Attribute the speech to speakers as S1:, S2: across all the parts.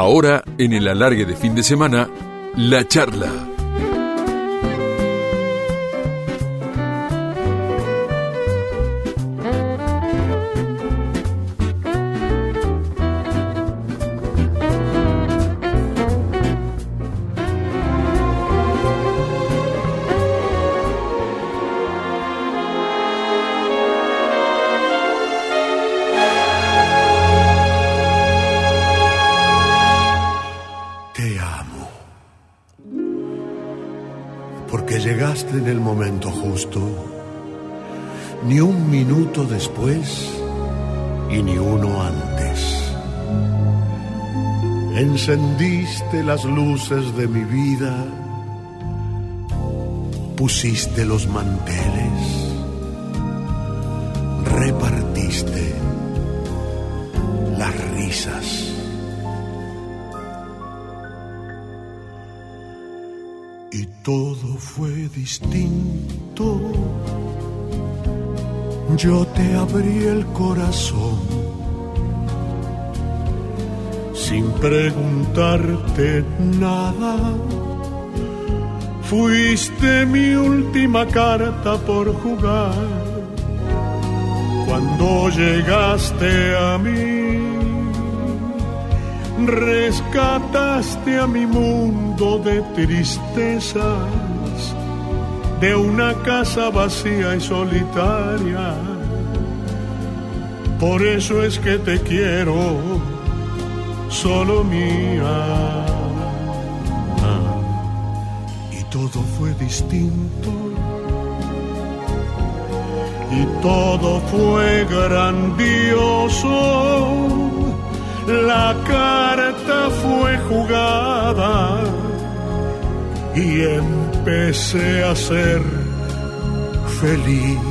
S1: Ahora, en el alargue de fin de semana, la charla.
S2: Ni un minuto después y ni uno antes. Encendiste las luces de mi vida, pusiste los manteles, repartiste las risas. y todo fue distinto. Yo te abrí el corazón sin preguntarte nada. Fuiste mi última carta por jugar. Cuando llegaste a mí, rescataste a mi mundo de tristezas, de una casa vacía y solitaria. Por eso es que te quiero, solo mía. Y todo fue distinto. Y todo fue grandioso la carta fue jugada y empecé a ser feliz.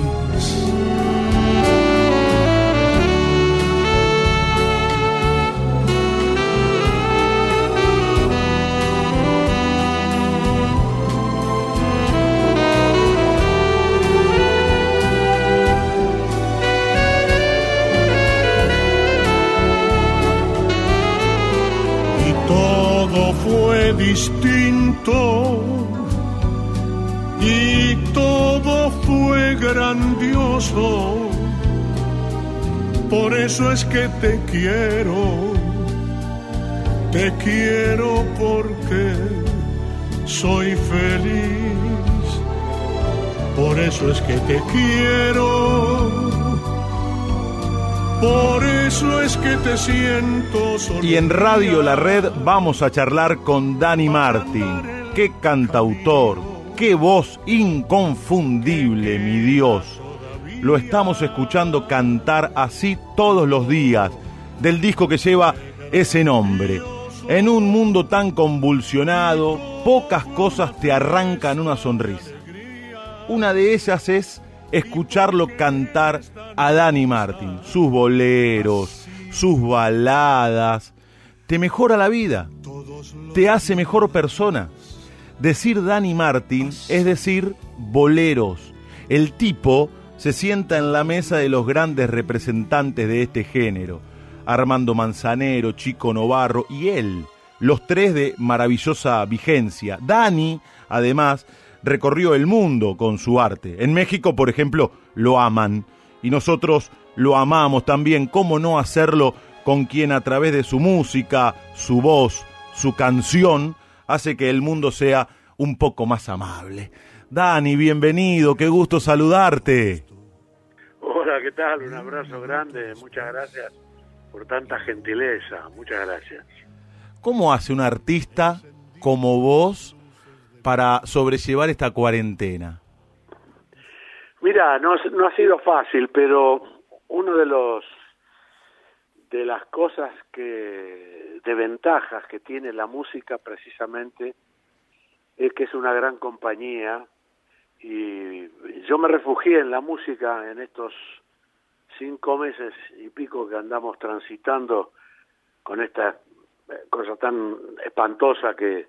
S2: Eso es que te quiero, te quiero porque soy feliz. Por eso es que te quiero. Por eso es que te siento solo.
S3: Y en Radio La Red vamos a charlar con Dani Martín. Qué cantautor, qué voz inconfundible, mi Dios. Lo estamos escuchando cantar así todos los días del disco que lleva ese nombre. En un mundo tan convulsionado, pocas cosas te arrancan una sonrisa. Una de ellas es escucharlo cantar a Dani Martin, sus boleros, sus baladas, te mejora la vida, te hace mejor persona. Decir Dani Martin es decir boleros. El tipo se sienta en la mesa de los grandes representantes de este género, Armando Manzanero, Chico Novarro y él, los tres de maravillosa vigencia. Dani, además, recorrió el mundo con su arte. En México, por ejemplo, lo aman y nosotros lo amamos también. ¿Cómo no hacerlo con quien a través de su música, su voz, su canción, hace que el mundo sea un poco más amable? Dani, bienvenido, qué gusto saludarte.
S4: Hola, ¿qué tal? Un abrazo grande, muchas gracias por tanta gentileza, muchas gracias.
S3: ¿Cómo hace un artista como vos para sobrellevar esta cuarentena?
S4: Mira, no, no ha sido fácil, pero uno de los de las cosas que de ventajas que tiene la música precisamente es que es una gran compañía y yo me refugié en la música en estos cinco meses y pico que andamos transitando con esta cosa tan espantosa que,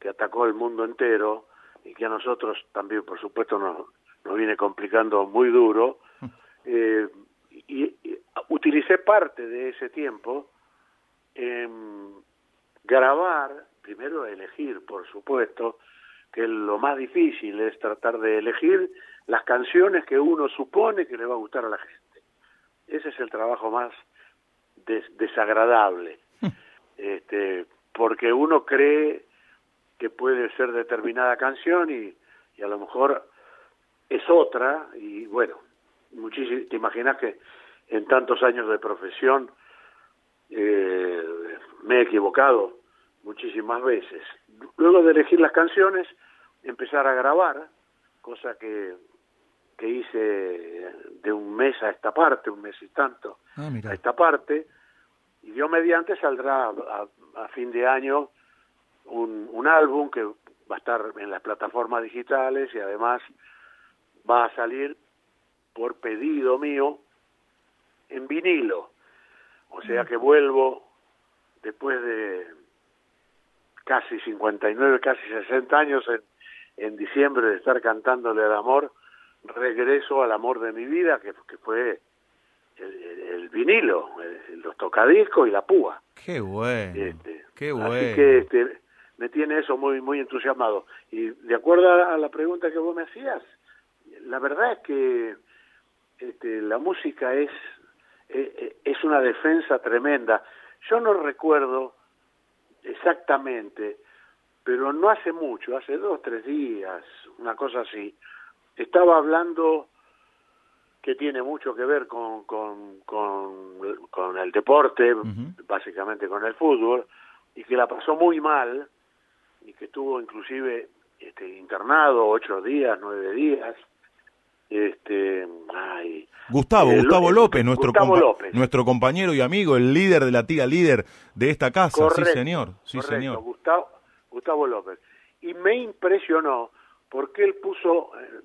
S4: que atacó el mundo entero y que a nosotros también, por supuesto, nos, nos viene complicando muy duro. Eh, y, y utilicé parte de ese tiempo en grabar, primero elegir, por supuesto, que lo más difícil es tratar de elegir las canciones que uno supone que le va a gustar a la gente. Ese es el trabajo más desagradable, este, porque uno cree que puede ser determinada canción y, y a lo mejor es otra y bueno, muchísimo, te imaginas que en tantos años de profesión eh, me he equivocado muchísimas veces. Luego de elegir las canciones, empezar a grabar, cosa que, que hice de un mes a esta parte, un mes y tanto ah, a esta parte, y Dios mediante saldrá a, fin de año un, un álbum que va a estar en las plataformas digitales y además va a salir por pedido mío en vinilo. O sea que vuelvo después de casi 59, casi 60 años en, en diciembre de estar cantándole al amor, regreso al amor de mi vida, que, que fue el, vinilo, los tocadiscos y la púa.
S3: Qué bueno, este, qué bueno.
S4: Así que este, me tiene eso muy muy entusiasmado. Y de acuerdo a la pregunta que vos me hacías, la verdad es que este, la música es, es una defensa tremenda. Yo no recuerdo exactamente, pero no hace mucho, hace dos, tres días, una cosa así, estaba hablando que tiene mucho que ver con, con, con, el deporte, básicamente con el fútbol, y que la pasó muy mal, y que estuvo inclusive este, internado ocho días, nueve días, este ay,
S3: Gustavo, Gustavo López, nuestro, nuestro compañero y amigo, el líder de la tía líder de esta casa, sí señor, sí señor.
S4: Gustavo, Gustavo López. Y me impresionó porque él puso, eh,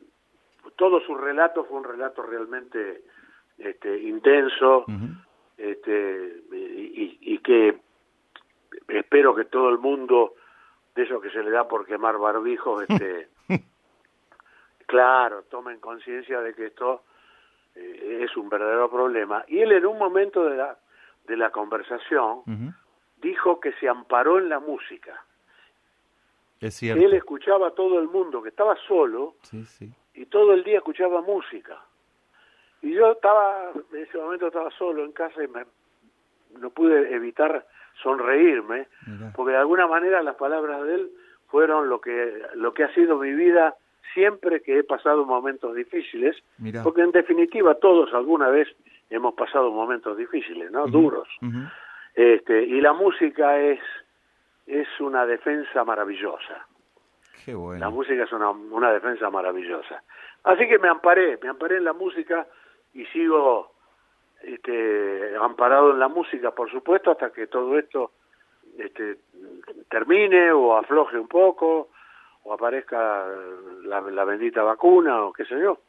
S4: todo su relato fue un relato realmente este, intenso, este, y, y, que espero que todo el mundo, de eso que se le da por quemar barbijos, este, claro, tomen conciencia de que esto eh, es un verdadero problema. Y él en un momento de la, de la conversación dijo que se amparó en la música.
S3: Es cierto.
S4: Él escuchaba a todo el mundo, que estaba solo, y todo el día escuchaba música. Y yo estaba, en ese momento estaba solo en casa y me, no pude evitar sonreírme, porque de alguna manera las palabras de él fueron lo que, lo que ha sido mi vida siempre que he pasado momentos difíciles, porque en definitiva todos alguna vez hemos pasado momentos difíciles, ¿no? Duros. Este, y la música es es una defensa maravillosa.
S3: Qué bueno.
S4: La música es una, una defensa maravillosa. Así que me amparé, me amparé en la música y sigo este, amparado en la música, por supuesto, hasta que todo esto este, termine o afloje un poco aparezca la, bendita vacuna o qué sé yo.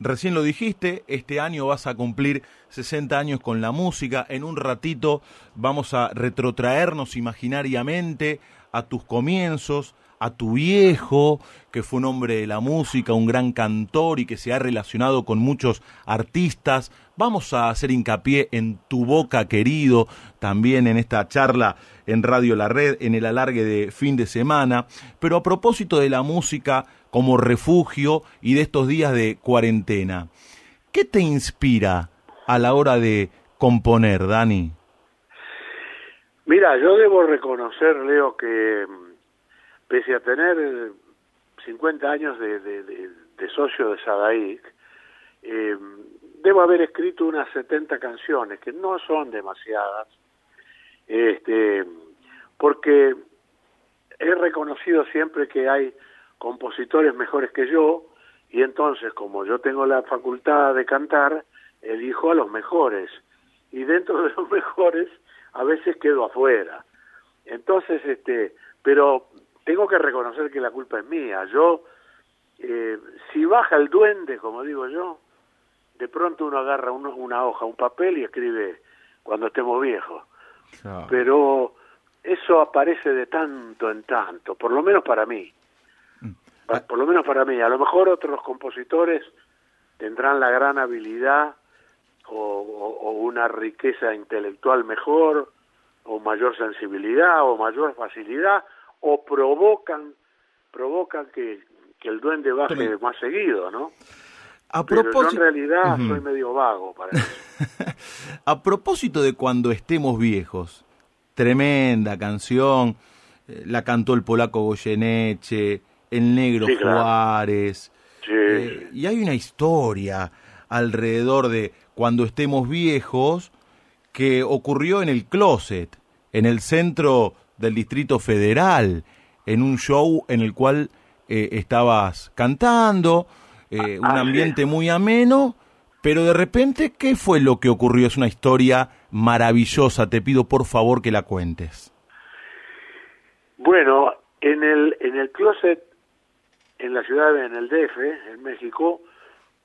S3: Recién lo dijiste, este año vas a cumplir 60 años con la música, en un ratito vamos a retrotraernos imaginariamente a tus comienzos, a tu viejo, que fue un hombre de la música, un gran cantor y que se ha relacionado con muchos artistas. Vamos a hacer hincapié en tu boca querido, también en esta charla en Radio La Red, en el alargue de fin de semana. Pero a propósito de la música como refugio y de estos días de cuarentena, ¿qué te inspira a la hora de componer, Dani?
S4: Mira, yo debo reconocer, Leo, que pese a tener 50 años de, de, socio de Sadaic, eh, debo haber escrito unas 70 canciones, que no son demasiadas, este, porque he reconocido siempre que hay compositores mejores que yo, y entonces, como yo tengo la facultad de cantar, elijo a los mejores, y dentro de los mejores a veces quedo afuera. Entonces, este, pero tengo que reconocer que la culpa es mía. Yo, eh, si baja el duende, como digo yo, de pronto uno agarra una hoja, un papel y escribe cuando estemos viejos. Pero eso aparece de tanto en tanto, por lo menos para mí. Mm. Por lo menos para mí. A lo mejor otros compositores tendrán la gran habilidad o una riqueza intelectual mejor o mayor sensibilidad o mayor facilidad o provocan provocan que, que el duende baje más seguido, ¿no?
S3: A
S4: Pero
S3: propósito,
S4: yo en realidad soy medio vago para eso.
S3: a propósito de cuando estemos viejos, tremenda canción, eh, la cantó el polaco Goyeneche, el negro
S4: Sí, claro.
S3: Juárez,
S4: Sí,
S3: eh, y hay una historia alrededor de cuando estemos viejos que ocurrió en el closet, en el centro del Distrito Federal, en un show en el cual eh, estabas cantando, eh, un
S4: Ah,
S3: ambiente muy ameno, pero de repente, ¿qué fue lo que ocurrió? Es una historia maravillosa, te pido por favor que la cuentes.
S4: Bueno, en el en el closet en la ciudad de en el DF, en México,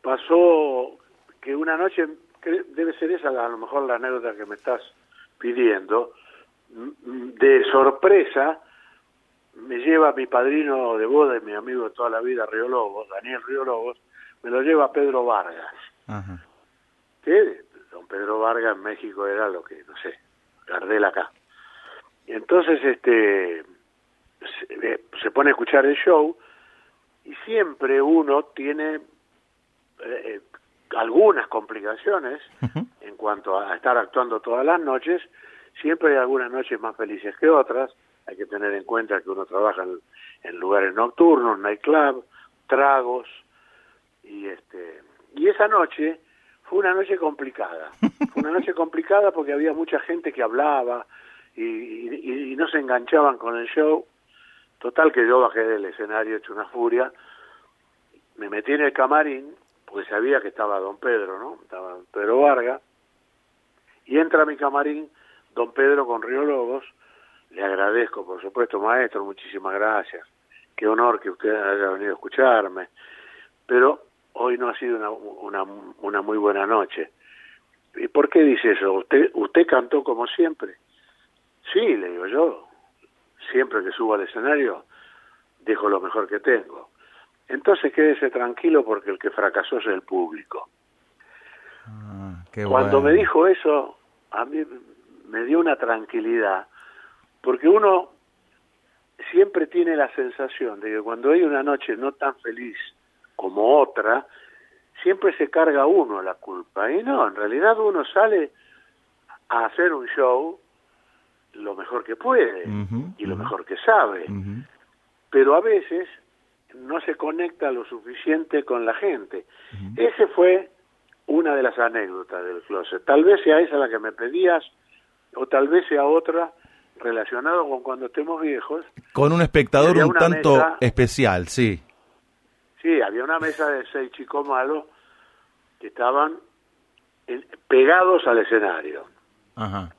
S4: pasó que una noche cre- debe ser esa a lo mejor la anécdota que me estás pidiendo. De sorpresa me lleva mi padrino de boda y mi amigo de toda la vida, Río Lobos, Daniel Río Lobos, me lo lleva Pedro Vargas.
S3: Ajá.
S4: que don Pedro Vargas en México era lo que, no sé, Gardel acá. Y entonces este se, eh, se pone a escuchar el show y siempre uno tiene eh, eh, algunas complicaciones en cuanto a estar actuando todas las noches, siempre hay algunas noches más felices que otras, hay que tener en cuenta que uno trabaja en, en lugares nocturnos, nightclub, tragos, y este y esa noche fue una noche complicada, fue una noche complicada porque había mucha gente que hablaba y, y- y no se enganchaban con el show, total que yo bajé del escenario hecho una furia, me metí en el camarín, porque sabía que estaba don Pedro, ¿no? Estaba don Pedro Vargas, y entra a mi camarín don Pedro con Río Lobos, le agradezco, por supuesto, maestro, muchísimas gracias, qué honor que usted haya venido a escucharme, pero hoy no ha sido una, una, una muy buena noche. ¿Y por qué dice eso? ¿Usted, ¿Usted cantó como siempre? Sí, le digo yo, siempre que subo al escenario dejo lo mejor que tengo. Entonces quédese tranquilo porque el que fracasó es el público.
S3: Ah, qué
S4: Cuando
S3: bueno.
S4: me dijo eso, a mí me dio una tranquilidad, porque uno siempre tiene la sensación de que cuando hay una noche no tan feliz como otra, siempre se carga uno la culpa. Y no, en realidad uno sale a hacer un show lo mejor que puede y lo mejor que sabe pero a veces no se conecta lo suficiente con la gente. Ese fue una de las anécdotas del closet. Tal vez sea esa la que me pedías, o tal vez sea otra relacionado con cuando estemos viejos.
S3: Con un espectador un tanto
S4: mesa-
S3: especial, sí.
S4: Sí, había una mesa de seis chicos malos que estaban en- pegados al escenario.
S3: Ajá.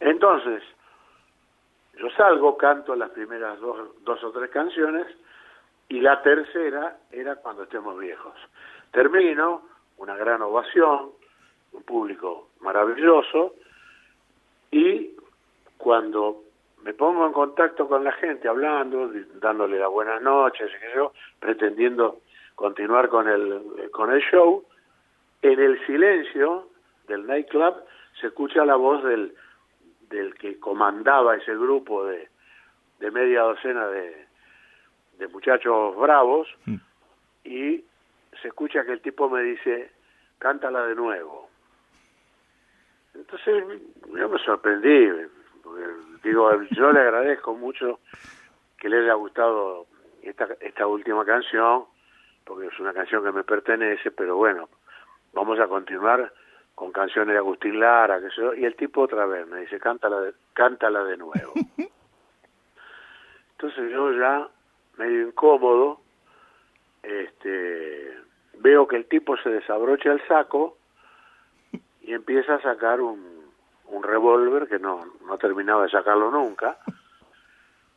S4: Entonces, yo salgo, canto las primeras dos, dos o tres canciones y la tercera era cuando estemos viejos. Termino, una gran ovación, un público maravilloso y cuando me pongo en contacto con la gente hablando, dándole las buenas noches, y qué sé yo, pretendiendo continuar con el, con el show, en el silencio del nightclub se escucha la voz del, del que comandaba ese grupo de, de media docena de, de muchachos bravos
S3: Mm.
S4: y se escucha que el tipo me dice, cántala de nuevo. Entonces yo me sorprendí, digo, yo le agradezco mucho que le haya gustado esta, esta última canción, porque es una canción que me pertenece, pero bueno, vamos a continuar con canciones de Agustín Lara, que yo, y el tipo otra vez me dice, cántala de, cántala de nuevo. Entonces yo ya, medio incómodo, este, veo que el tipo se desabrocha el saco y empieza a sacar un, un revólver que no, no terminaba de sacarlo nunca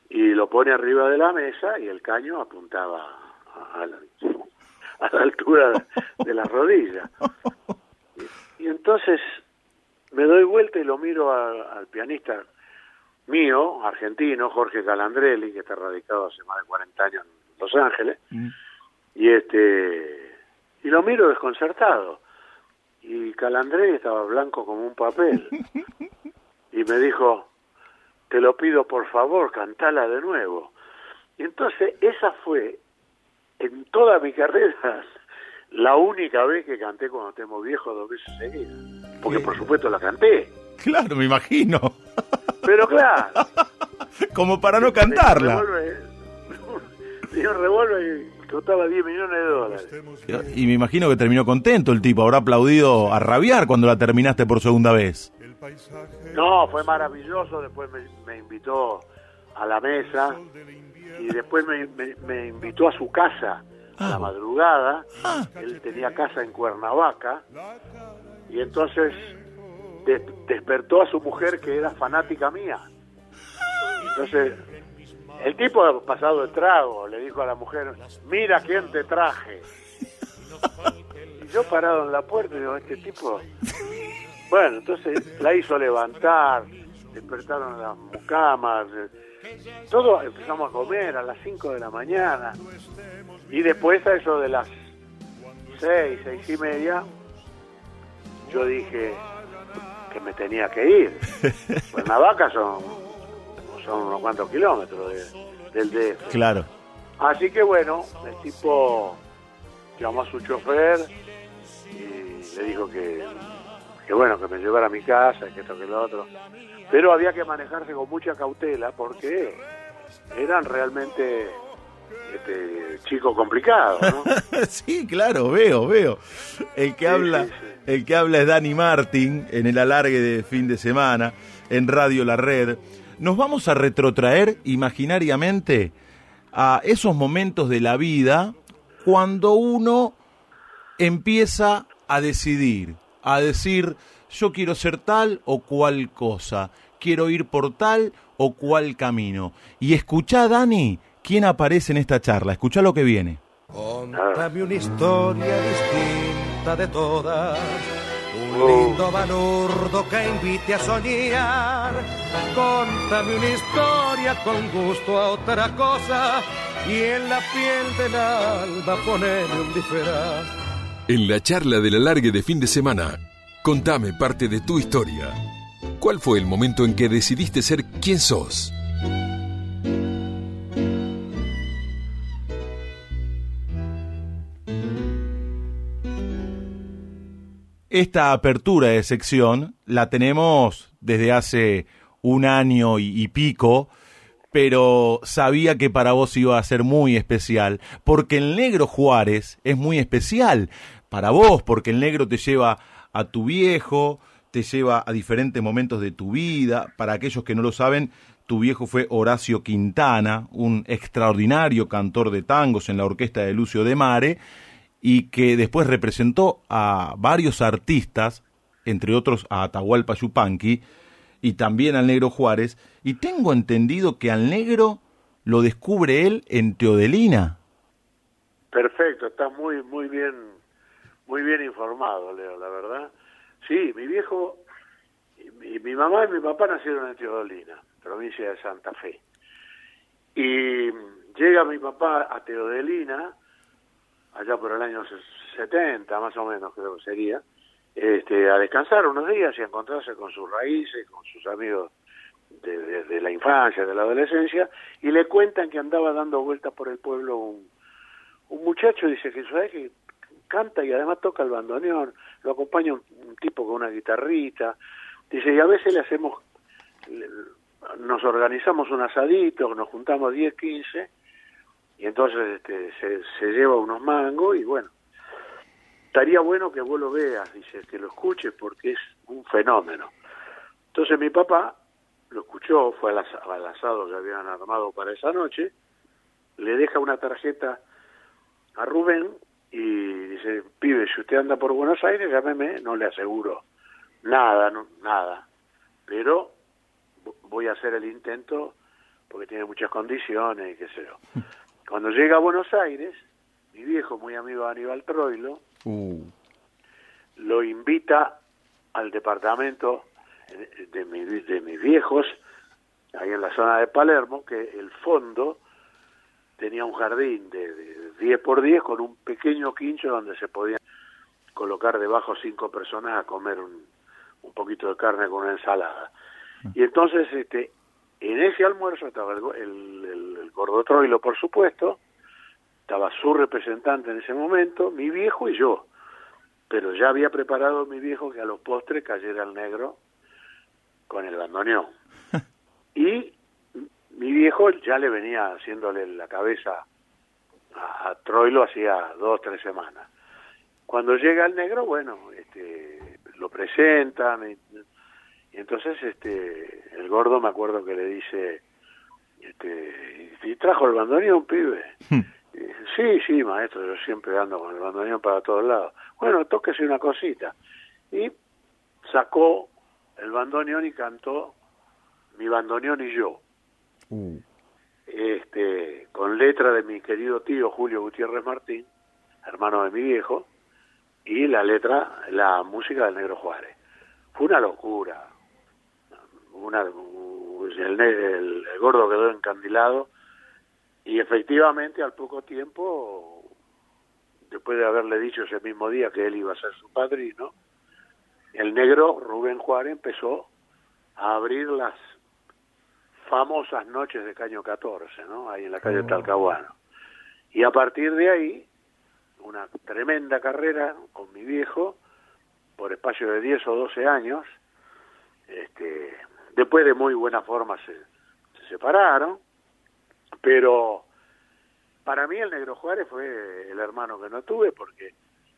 S4: y lo pone arriba de la mesa y el caño apuntaba a la, a la altura de, de la rodilla. Y, y entonces me doy vuelta y lo miro a- al pianista mío, argentino, Jorge Calandrelli, que está radicado hace más de 40 años en Los Ángeles,
S3: Mm.
S4: y este y lo miro desconcertado y Calandrelli estaba blanco como un papel y me dijo te lo pido por favor, cantala de nuevo. Y entonces esa fue, en toda mi carrera, la única vez que canté cuando estemos viejos dos veces seguidas. Porque por supuesto la canté.
S3: Claro, me imagino.
S4: Pero claro.
S3: Como para no cantarla.
S4: Revólver y costaba 10 millones de dólares.
S3: Y me imagino que terminó contento el tipo, habrá aplaudido a rabiar cuando la terminaste por segunda vez.
S4: No, fue maravilloso, después me, invitó a la mesa y después me, invitó a su casa a la ah. madrugada. Ah. Él tenía casa en Cuernavaca y entonces despertó a su mujer que era fanática mía. Entonces, el tipo ha pasado el trago, le dijo a la mujer, mira quién te traje. Y yo parado en la puerta y digo, este tipo... Bueno, entonces la hizo levantar, despertaron las mucamas, todo empezamos a comer a las 5 de la mañana y después a eso de las 6, 6 y media, yo dije, que me tenía que ir. Pues Navaca son, son unos cuantos kilómetros del DF.
S3: Claro.
S4: Así que bueno, el tipo llamó a su chofer y le dijo que, que bueno, que me llevara a mi casa, que esto, que lo otro. Pero había que manejarse con mucha cautela porque eran realmente este chico complicado, ¿no?
S3: sí, claro, veo, veo. El que habla, el que habla es Dani Martín en el alargue de fin de semana en Radio La Red. Nos vamos a retrotraer imaginariamente a esos momentos de la vida cuando uno empieza a decidir, a decir yo quiero ser tal o cual cosa, quiero ir por tal o cual camino. Y escucha, Dani, quién aparece en esta charla. Escucha lo que viene.
S5: Contame una historia distinta de todas. Un lindo balurdo que invite a soñar. Contame una historia con gusto a otra cosa. Y en la piel del alba poneme un disfraz.
S1: En la charla del alargue de fin de semana, contame parte de tu historia. ¿Cuál fue el momento en que decidiste ser quien sos?
S3: Esta apertura de sección la tenemos desde hace un año y, pico, pero sabía que para vos iba a ser muy especial, porque el negro Juárez es muy especial para vos, porque el negro te lleva a tu viejo, te lleva a diferentes momentos de tu vida. Para aquellos que no lo saben, tu viejo fue Horacio Quintana, un extraordinario cantor de tangos en la orquesta de Lucio de Mare, y que después representó a varios artistas, entre otros a Atahualpa Yupanqui y también al Negro Juárez, y tengo entendido que al Negro lo descubre él en Teodelina.
S4: Perfecto, estás muy muy bien muy bien informado, Leo, la verdad. Sí, mi viejo y mi mamá y mi papá nacieron en Teodelina, provincia de Santa Fe. Y llega mi papá a Teodelina allá por el año 70 más o menos creo que sería, este, a descansar unos días y a encontrarse con sus raíces, con sus amigos de, la infancia, de la adolescencia, y le cuentan que andaba dando vueltas por el pueblo un, un muchacho, dice que sabe que canta y además toca el bandoneón, lo acompaña un, tipo con una guitarrita, dice, y a veces le hacemos, nos organizamos un asadito, nos juntamos 10, 15, y entonces este, se, lleva unos mangos y bueno, estaría bueno que vos lo veas, dice, que lo escuches porque es un fenómeno. Entonces mi papá lo escuchó, fue al, asado que habían armado para esa noche, le deja una tarjeta a Rubén y dice, pibe, si usted anda por Buenos Aires, llámeme, no le aseguro nada, nada, pero voy a hacer el intento porque tiene muchas condiciones y qué sé yo. Cuando llega a Buenos Aires, mi viejo, muy amigo de Aníbal Troilo, uh. lo invita al departamento de, mis viejos, ahí en la zona de Palermo, que el fondo tenía un jardín de, 10 por 10 con un pequeño quincho donde se podían colocar debajo cinco personas a comer un, un poquito de carne con una ensalada. Y entonces este En ese almuerzo estaba el, el, el, el gordo Troilo, por supuesto, estaba su representante en ese momento, mi viejo y yo. Pero ya había preparado mi viejo que a los postres cayera el negro con el bandoneón. y mi viejo ya le venía haciéndole la cabeza a, a Troilo hacía dos, tres semanas. Cuando llega el negro, bueno, este, lo presentan y, entonces este, el gordo me acuerdo que le dice, este, ¿y trajo el bandoneón, pibe? Sí, sí, maestro, yo siempre ando con el bandoneón para todos lados. Bueno, tóquese una cosita. Y sacó el bandoneón y cantó Mi bandoneón y yo.
S3: Uh.
S4: Este, con letra de mi querido tío Julio Gutiérrez Martín, hermano de mi viejo, y la letra, la música del Negro Juárez. Fue una locura. Una, el, el, el gordo quedó encandilado y efectivamente al poco tiempo, después de haberle dicho ese mismo día que él iba a ser su padrino, el negro Rubén Juárez empezó a abrir las famosas noches de Caño 14, ¿no? Ahí en la calle
S3: Oh.
S4: Talcahuano. Y a partir de ahí, una tremenda carrera con mi viejo, por espacio de 10 o 12 años, después de muy buena forma se, se separaron, pero para mí el negro Juárez fue el hermano que no tuve porque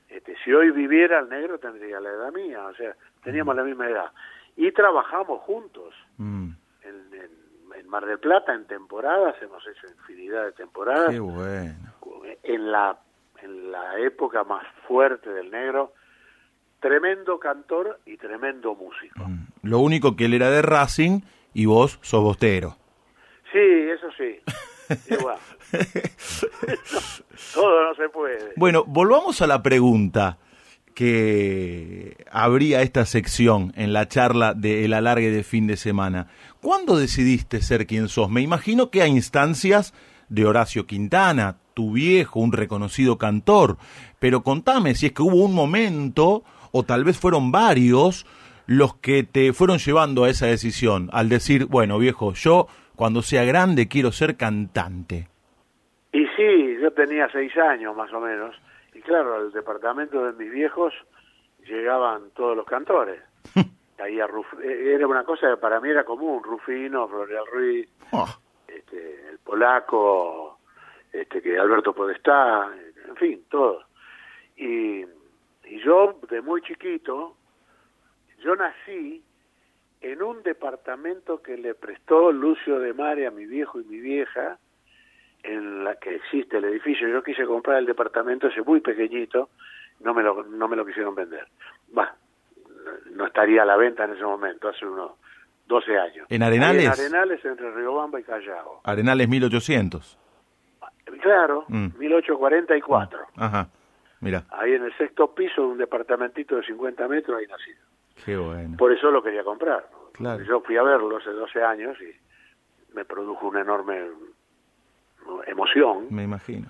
S4: este, si hoy viviera el negro tendría la edad mía, o sea, teníamos la misma edad. Y trabajamos juntos
S3: Mm,
S4: en, en, en Mar del Plata en temporadas, hemos hecho infinidad de temporadas.
S3: qué bueno.
S4: En la, en la época más fuerte del negro, tremendo cantor y tremendo músico.
S3: Mm. Lo único que él era de Racing y vos sos bostero.
S4: Sí, eso sí. Igual. Todo no se puede.
S3: Bueno, volvamos a la pregunta que abría esta sección en la charla del alargue de fin de semana. ¿Cuándo decidiste ser quien sos? Me imagino que a instancias de Horacio Quintana, tu viejo, un reconocido cantor, pero contame si es que hubo un momento, o tal vez fueron varios, los que te fueron llevando a esa decisión, al decir, bueno viejo, yo cuando sea grande quiero ser cantante.
S4: Y sí, yo tenía seis años más o menos, y claro, al departamento de mis viejos llegaban todos los cantores. Ruf- eh, era una cosa que para mí era común, Rufino, Floreal Ruiz,
S3: Oh,
S4: este, el polaco, este, que Alberto Podestá, en fin, todos. Y, y yo, de muy chiquito, yo nací en un departamento que le prestó Lucio de Mare a mi viejo y mi vieja, en la que existe el edificio. Yo quise comprar el departamento ese muy pequeñito, no me lo, no me lo quisieron vender. Va, no estaría a la venta en ese momento, hace unos 12 años.
S3: ¿En Arenales?
S4: En Arenales, entre Riobamba y Callao.
S3: Arenales 1800.
S4: Claro,
S3: Mm.
S4: 1844.
S3: Ajá, mira,
S4: Ahí en el sexto piso de un departamentito de 50 metros, ahí nací.
S3: Qué bueno.
S4: Por eso lo quería comprar.
S3: Claro.
S4: Yo fui a verlo hace 12 años y me produjo una enorme ¿no? emoción.
S3: Me imagino.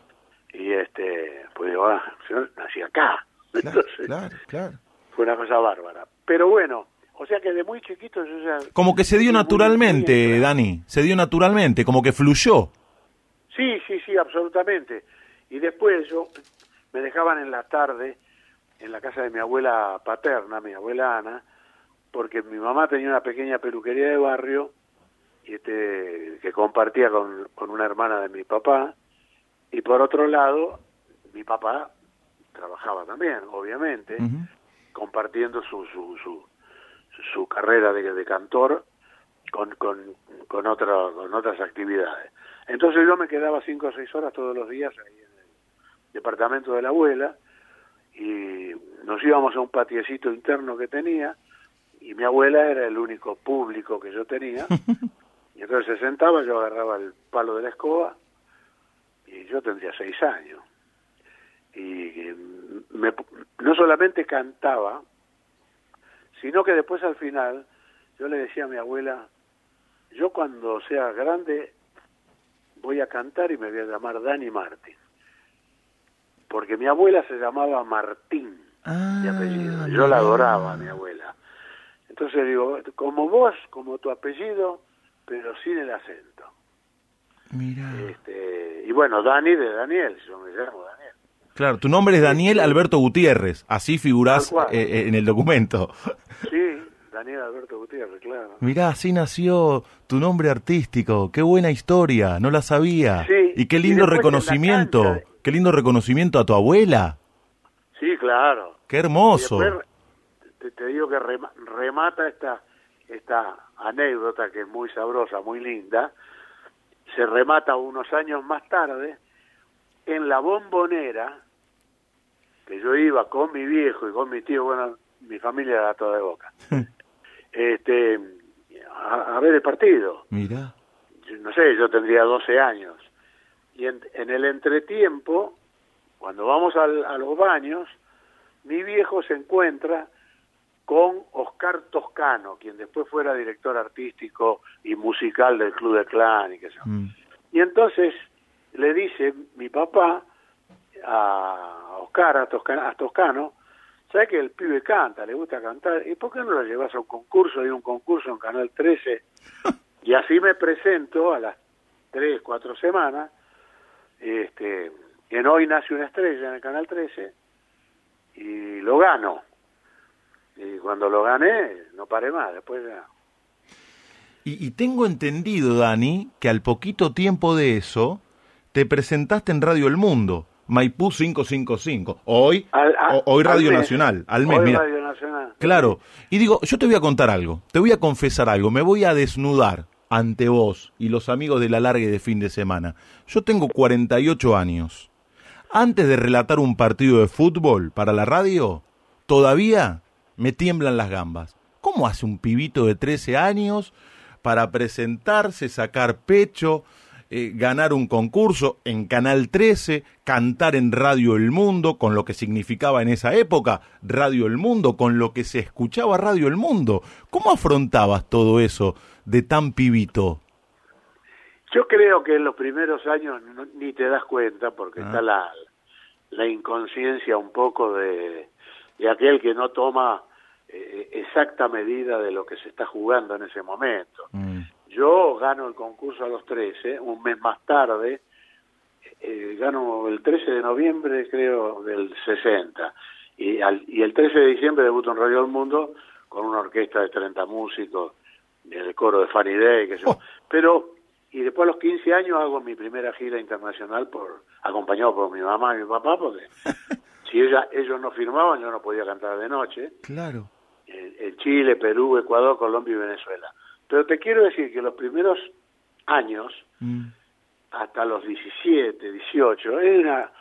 S4: Y este, pues digo, ah, yo nací acá.
S3: Claro,
S4: Entonces,
S3: claro, claro.
S4: fue una cosa bárbara. Pero bueno, o sea que de muy chiquito yo ya...
S3: Como que se dio
S4: Muy, muy
S3: naturalmente, Dani. Se dio naturalmente, como que fluyó.
S4: Sí, sí, sí, absolutamente. Y después yo me dejaban en la tarde en la casa de mi abuela paterna, mi abuela Ana, porque mi mamá tenía una pequeña peluquería de barrio y este que compartía con, con una hermana de mi papá y por otro lado mi papá trabajaba también, obviamente, compartiendo su su, su, su carrera de, de cantor con, con, con, otra, con otras actividades. Entonces yo me quedaba cinco o seis horas todos los días ahí en el departamento de la abuela y nos íbamos a un patiecito interno que tenía y mi abuela era el único público que yo tenía. Y entonces se sentaba, yo agarraba el palo de la escoba y yo tendría seis años. Y me, no solamente cantaba sino que después al final yo le decía a mi abuela yo cuando sea grande voy a cantar y me voy a llamar Dani Martín porque mi abuela se llamaba Martín de apellido. Yo la adoraba mi abuela. Entonces digo, como vos, como tu apellido, pero sin el acento.
S3: Mira.
S4: Este, y bueno, Dani de Daniel, yo me llamo Daniel.
S3: Claro, tu nombre es Daniel Alberto Gutiérrez, así figurás eh, eh, en el documento.
S4: Sí, Daniel Alberto Gutiérrez, claro.
S3: Mirá, así nació tu nombre artístico. Qué buena historia, no la sabía.
S4: Sí,
S3: y qué
S4: y
S3: lindo
S4: después en la
S3: reconocimiento,
S4: cancha-
S3: qué lindo reconocimiento a tu abuela.
S4: Sí, claro.
S3: Qué hermoso.
S4: después te, te digo que rema- remata esta, esta anécdota que es muy sabrosa, muy linda. Se remata unos años más tarde en la bombonera, que yo iba con mi viejo y con mi tío, bueno, mi familia era toda de boca, este, a, a ver el partido.
S3: Mirá.
S4: Yo no sé, yo tendría 12 años. Y en, en el entretiempo, cuando vamos al- a los baños, mi viejo se encuentra con Oscar Toscano, quien después fuera director artístico y musical del Club de Clan y qué sé.
S3: Mm.
S4: Y entonces le dice mi papá a Oscar, a Toscano, a Toscano ¿sabes que el pibe canta, le gusta cantar? ¿Y por qué no lo llevas a un concurso? Hay un concurso en Canal 13. Y así me presento a las tres, cuatro semanas, este, en Hoy Nace una Estrella en el Canal 13, y lo gano. Y cuando lo gané, no paré más, después ya...
S3: Y, y tengo entendido, Dani, que al poquito tiempo de eso te presentaste en Radio El Mundo, Maipú 555. Hoy,
S4: Al-
S3: hoy
S4: al
S3: Radio
S4: mes.
S3: Nacional, al mes,
S4: Hoy
S3: mira.
S4: Radio Nacional.
S3: Claro. Y digo, yo te voy a contar algo, te voy a confesar algo, me voy a desnudar ante vos y los amigos de la larga de fin de semana. Yo tengo 48 años. Antes de relatar un partido de fútbol para la radio, todavía me tiemblan las gambas. ¿Cómo hace un pibito de 13 años para presentarse, sacar pecho, eh, ganar un concurso en Canal 13, cantar en Radio El Mundo, con lo que significaba en esa época Radio El Mundo, con lo que se escuchaba Radio El Mundo? ¿Cómo afrontabas todo eso de tan pibito?
S4: Yo creo que en los primeros años no- ni te das cuenta porque
S3: Ah.
S4: está la, la inconsciencia un poco de, de aquel que no toma eh, exacta medida de lo que se está jugando en ese momento.
S3: Mm,
S4: Yo gano el concurso a los 13, un mes más tarde, eh, gano el 13 de noviembre, creo, del 60. Y, al- y el 13 de diciembre debuto en Radio del Mundo con una orquesta de 30 músicos, el coro de Fanny Day, que yo.
S3: Oh.
S4: Pero, y después a los 15 años hago mi primera gira internacional por acompañado por mi mamá y mi papá, porque si ella, ellos no firmaban, yo no podía cantar de noche
S3: claro.
S4: en, en Chile, Perú, Ecuador, Colombia y Venezuela. Pero te quiero decir que los primeros años,
S3: Mm,
S4: hasta los 17, 18, es una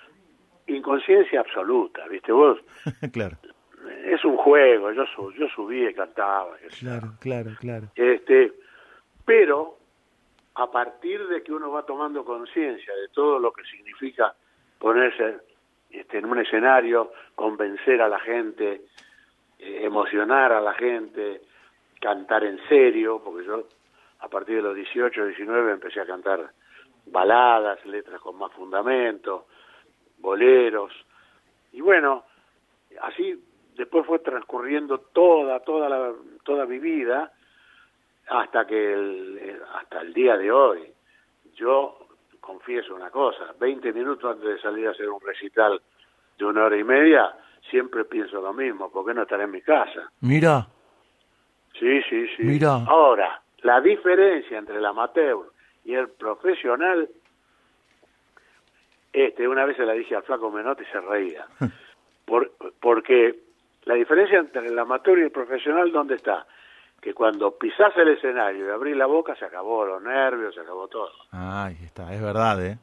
S4: inconsciencia absoluta, ¿viste vos?
S3: claro,
S4: Es un juego, yo, su- yo subí y cantaba.
S3: claro, claro, claro.
S4: Este, pero a partir de que uno va tomando conciencia de todo lo que significa ponerse este, en un escenario, convencer a la gente, eh, emocionar a la gente, cantar en serio, porque yo a partir de los 18, 19 empecé a cantar baladas, letras con más fundamento, boleros, y bueno, así después fue transcurriendo toda, toda la, toda mi vida, hasta que el, hasta el día de hoy yo confieso una cosa 20 minutos antes de salir a hacer un recital de una hora y media siempre pienso lo mismo ¿por qué no estaré en mi casa?
S3: Mira,
S4: sí, sí, sí
S3: Mira.
S4: ahora la diferencia entre el amateur y el profesional este una vez se la dije al flaco Menotti y se reía Por, porque la diferencia entre el amateur y el profesional ¿dónde está? que cuando pisás el escenario y abrís la boca se acabó los nervios, se acabó todo.
S3: ahí está, es verdad, ¿eh?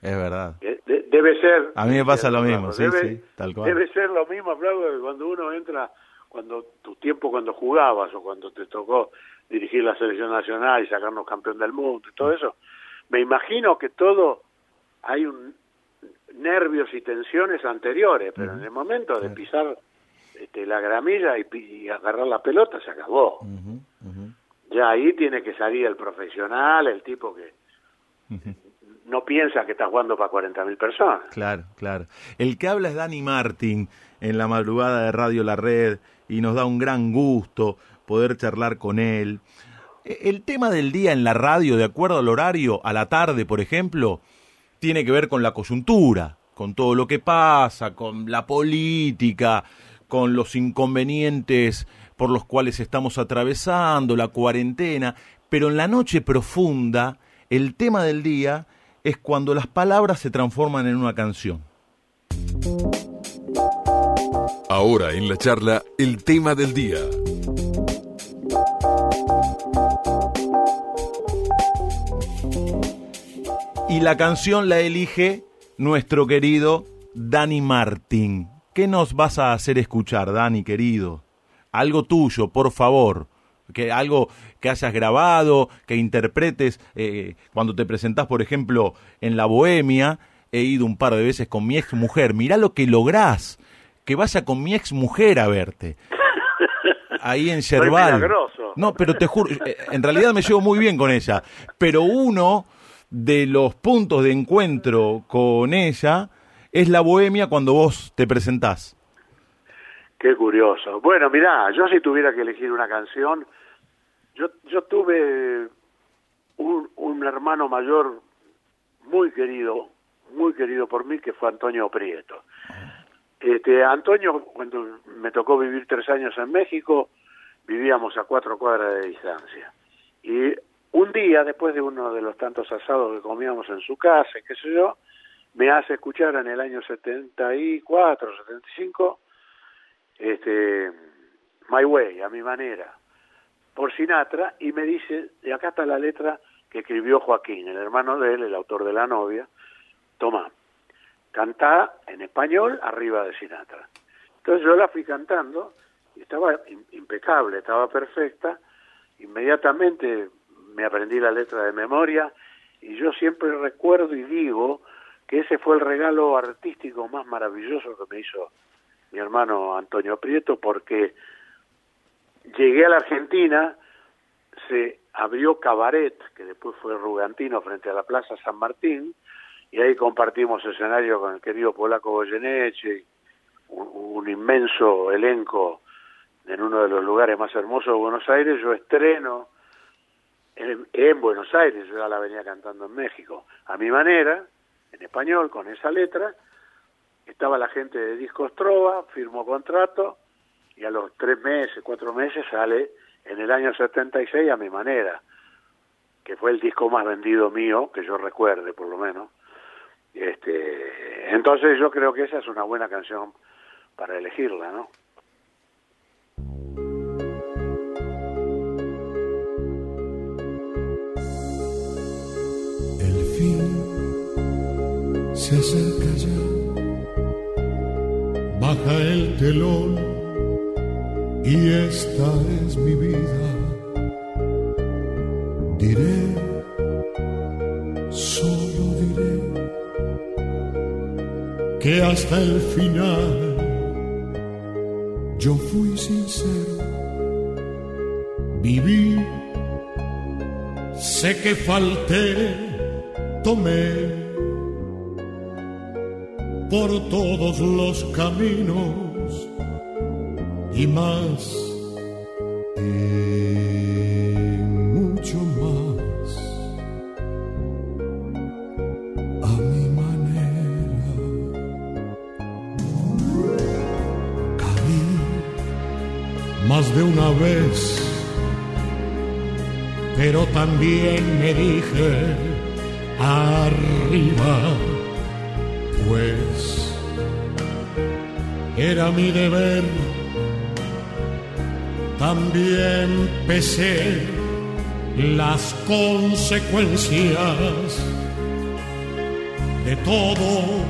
S3: Es verdad.
S4: Eh, de- debe ser.
S3: A mí me pasa lo mismo, sí,
S4: debe,
S3: sí, tal cual.
S4: Debe ser lo mismo, que cuando uno entra, cuando tu tiempo cuando jugabas o cuando te tocó dirigir la selección nacional y sacarnos campeón del mundo y todo eso. Me imagino que todo hay un nervios y tensiones anteriores, pero en el momento de pisar este, la gramilla y, agarrar la pelota se acabó. Ya ahí tiene que salir el profesional, el tipo que no piensa que está jugando para 40.000 personas.
S3: Claro, claro. El que habla es Dani Martín en la madrugada de Radio La Red y nos da un gran gusto poder charlar con él. E, el tema del día en la radio, de acuerdo al horario, a la tarde, por ejemplo, tiene que ver con la coyuntura, con todo lo que pasa, con la política, con los inconvenientes por los cuales estamos atravesando, la cuarentena, pero en la noche profunda, el tema del día es cuando las palabras se transforman en una canción.
S1: Ahora en la charla, el tema del día.
S3: Y la canción la elige nuestro querido Dani Martín. ¿Qué nos vas a hacer escuchar, Dani, querido? Algo tuyo, por favor. Que algo que hayas grabado, que interpretes eh, cuando te presentás, por ejemplo, en la Bohemia. He ido un par de veces con mi ex mujer. Mirá lo que lográs. Que vaya con mi ex mujer a verte. Ahí en Cerval. No, pero te juro, eh, en realidad me llevo muy bien con ella. Pero uno de los puntos de encuentro con ella es la bohemia cuando vos te presentás.
S4: Qué curioso. Bueno, mirá, yo si tuviera que elegir una canción, yo, yo tuve un, un hermano mayor muy querido, muy querido por mí, que fue Antonio Prieto. Este, Antonio, cuando me tocó vivir tres años en México, vivíamos a cuatro cuadras de distancia. Y un día, después de uno de los tantos asados que comíamos en su casa, qué sé yo, me hace escuchar en el año 74, 75, este, My Way, a mi manera, por Sinatra, y me dice, y acá está la letra que escribió Joaquín, el hermano de él, el autor de la novia, toma, cantá en español arriba de Sinatra. Entonces yo la fui cantando, y estaba impecable, estaba perfecta, inmediatamente me aprendí la letra de memoria, y yo siempre recuerdo y digo que ese fue el regalo artístico más maravilloso que me hizo mi hermano Antonio Prieto, porque llegué a la Argentina, se abrió Cabaret, que después fue Rugantino frente a la Plaza San Martín, y ahí compartimos escenario con el querido polaco Goyeneche, un, inmenso elenco en uno de los lugares más hermosos de Buenos Aires, yo estreno en, en Buenos Aires, yo ya la venía cantando en México, a mi manera, en español, con esa letra, estaba la gente de Discos Trova, firmó contrato, y a los tres meses, cuatro meses sale en el año 76 a mi manera, que fue el disco más vendido mío, que yo recuerde por lo menos. Este, entonces yo creo que esa es una buena canción para elegirla, ¿no?
S2: Se acerca ya. Baja el telón y esta es mi vida. Diré, solo diré, que hasta el final yo fui sincero. Viví, sé que falté, tomé por todos los caminos y más. Y mucho más. A mi manera. Caí más de una vez, pero también me dije arriba mi deber. También pesé las consecuencias. De todo,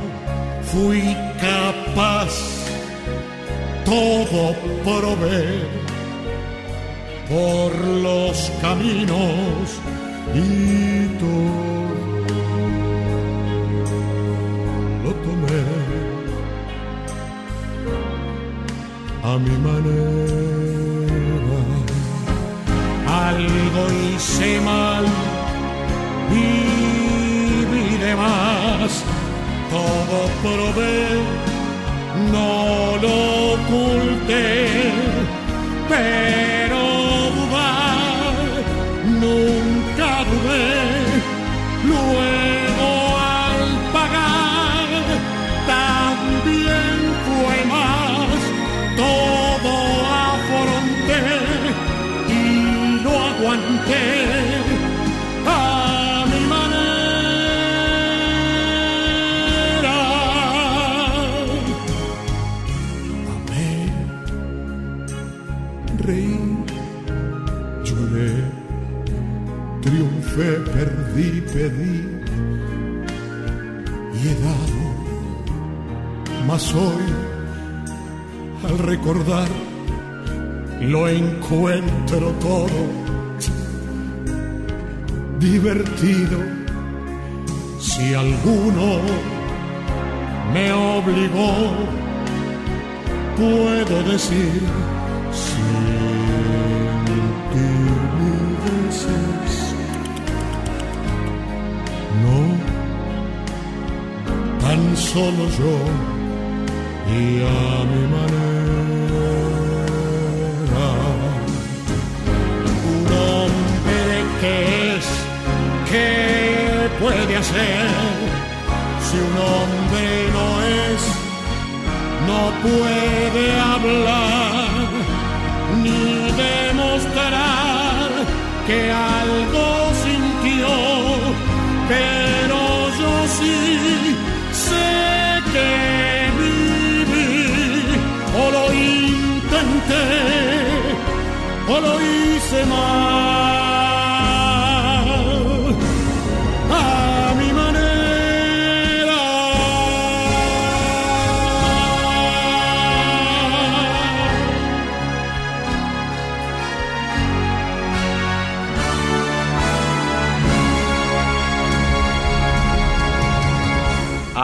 S2: fui capaz, todo probé. Por los caminos y todo hice mal, viví de más, todo probé, no lo oculté, pero recordar, lo encuentro todo divertido. Si alguno me obligó, puedo decir no, tan solo yo y a mi manera. Que es, ¿qué puede hacer? Si un hombre no es, no puede hablar ni demostrar que algo sintió, pero yo sí sé que viví o lo intenté o lo hice mal.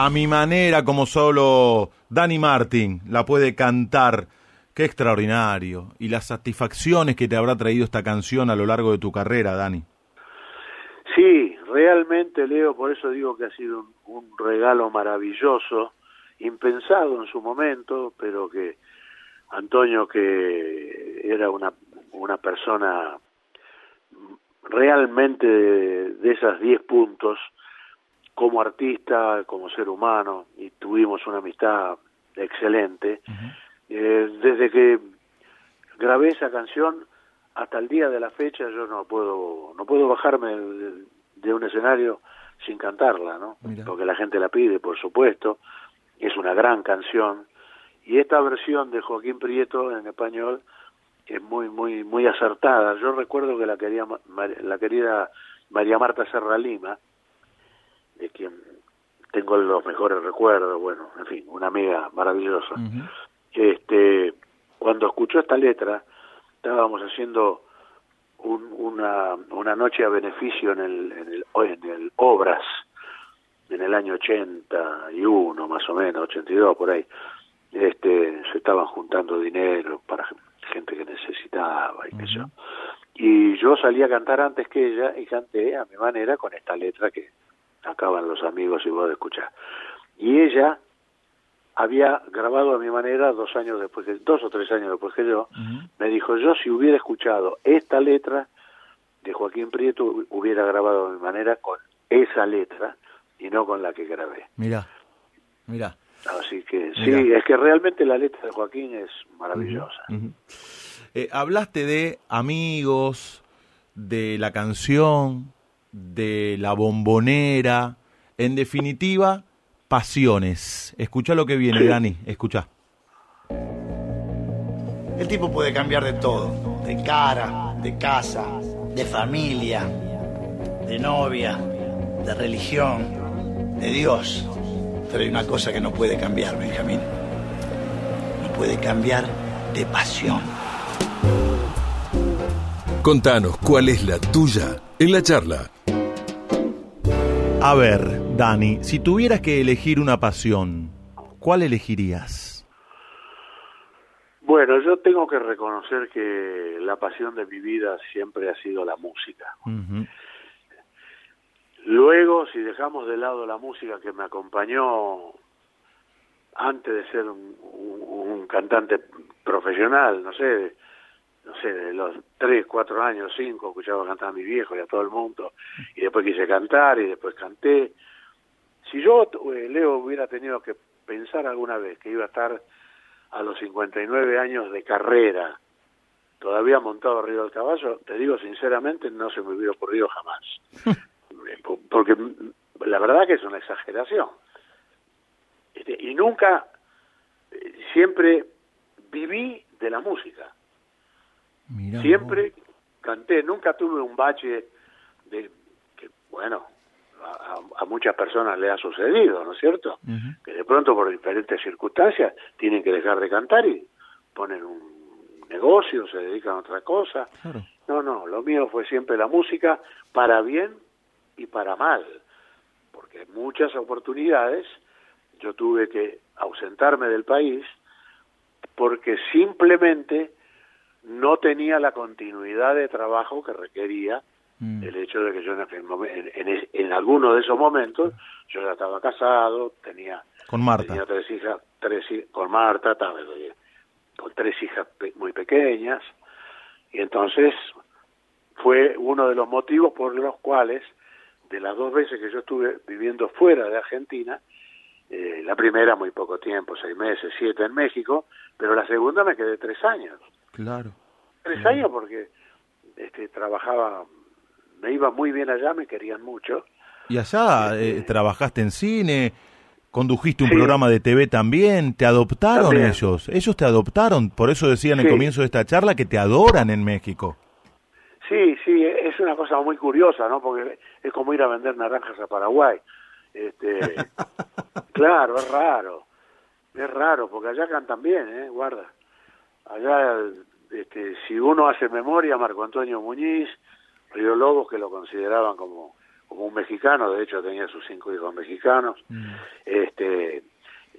S2: A mi manera,
S3: como solo Danny Martin la puede cantar. Qué extraordinario. Y las satisfacciones que te habrá traído esta canción a lo largo de tu carrera, Dani.
S4: Sí, realmente, Leo, por eso digo que ha sido un, regalo maravilloso, impensado en su momento, pero que Antonio, que era una, una persona realmente de, de esas 10 puntos, como artista, como ser humano, y tuvimos una amistad excelente. Eh, desde que grabé esa canción hasta el día de la fecha yo no puedo no puedo bajarme de, de un escenario sin cantarla, ¿no?
S3: Mira.
S4: Porque la gente la pide, por supuesto. Es una gran canción y esta versión de Joaquín Prieto en español es muy muy muy acertada. Yo recuerdo que la quería la querida María Marta Serra Lima, de quien tengo los mejores recuerdos, bueno, en fin, una amiga maravillosa. Este, cuando escuchó esta letra, estábamos haciendo un- una, una noche a beneficio en el, en el, en el Obras, en el año 81 más o menos, 82 por ahí. Este, se estaban juntando dinero para gente que necesitaba y qué sé yo. Y yo salí a cantar antes que ella y canté a mi manera con esta letra que acaban los amigos y vos de escuchar. Y ella había grabado a mi manera dos años después, que, dos o tres años después que yo, me dijo, yo si hubiera escuchado esta letra de Joaquín Prieto, hu- hubiera grabado a mi manera con esa letra y no con la que grabé.
S3: Mira, mira.
S4: Así que sí, es que realmente la letra de Joaquín es maravillosa.
S3: Eh, hablaste de amigos, de la canción, de la bombonera, en definitiva, pasiones. Escucha lo que viene. Dani, escucha.
S6: El tipo puede cambiar de todo, de cara, de casa, de familia, de novia, de religión, de Dios. Pero hay una cosa que no puede cambiar, Benjamín. No puede cambiar de pasión.
S1: Contanos cuál es la tuya en la charla.
S3: A ver, Dani, si tuvieras que elegir una pasión, ¿cuál elegirías?
S4: Bueno, yo tengo que reconocer que la pasión de mi vida siempre ha sido la música. Luego, si dejamos de lado la música que me acompañó antes de ser un, un- un cantante profesional, no sé, no sé, de los tres, cuatro años, cinco, escuchaba cantar a mi viejo y a todo el mundo, y después quise cantar y después canté. Si yo, eh, Leo, hubiera tenido que pensar alguna vez que iba a estar a los 59 años de carrera, todavía montado arriba del caballo, te digo sinceramente, no se me hubiera ocurrido jamás. Po- Porque la verdad que es una exageración. Este, y nunca, eh, siempre viví de la música.
S3: Mirá
S4: Siempre canté, nunca tuve un bache de que, bueno, a, muchas personas le ha sucedido, ¿no es cierto? Que de pronto por diferentes circunstancias tienen que dejar de cantar y ponen un negocio, se dedican a otra cosa.
S3: Claro.
S4: No, no, lo mío fue siempre la música para bien y para mal, porque en muchas oportunidades yo tuve que ausentarme del país porque simplemente no tenía la continuidad de trabajo que requería
S3: Mm.
S4: el hecho de que yo en, aquel en, en es- en alguno de esos momentos yo ya estaba casado, tenía
S3: Con Marta.
S4: tenía tres hijas, tres con Marta, eh, con tres hijas pe- muy pequeñas y entonces fue uno de los motivos por los cuales de las dos veces que yo estuve viviendo fuera de Argentina, eh, la primera muy poco tiempo, seis meses, siete en México, pero la segunda me quedé tres años.
S3: Claro.
S4: Tres años porque este, trabajaba, me iba muy bien allá, me querían mucho.
S3: Y allá eh, trabajaste en cine, condujiste un
S4: Sí.
S3: programa de TV también, te adoptaron
S4: También.
S3: ellos, ellos te adoptaron, por eso decía en el
S4: Sí.
S3: comienzo de esta charla que te adoran en México.
S4: Sí, sí, es una cosa muy curiosa, ¿no? Porque es como ir a vender naranjas a Paraguay. Este, claro, es raro. Es raro, porque allá cantan bien, ¿eh? Guarda. Allá, este, si uno hace memoria, Marco Antonio Muñiz, Río Lobos, que lo consideraban como, como un mexicano, de hecho tenía sus cinco hijos mexicanos, este,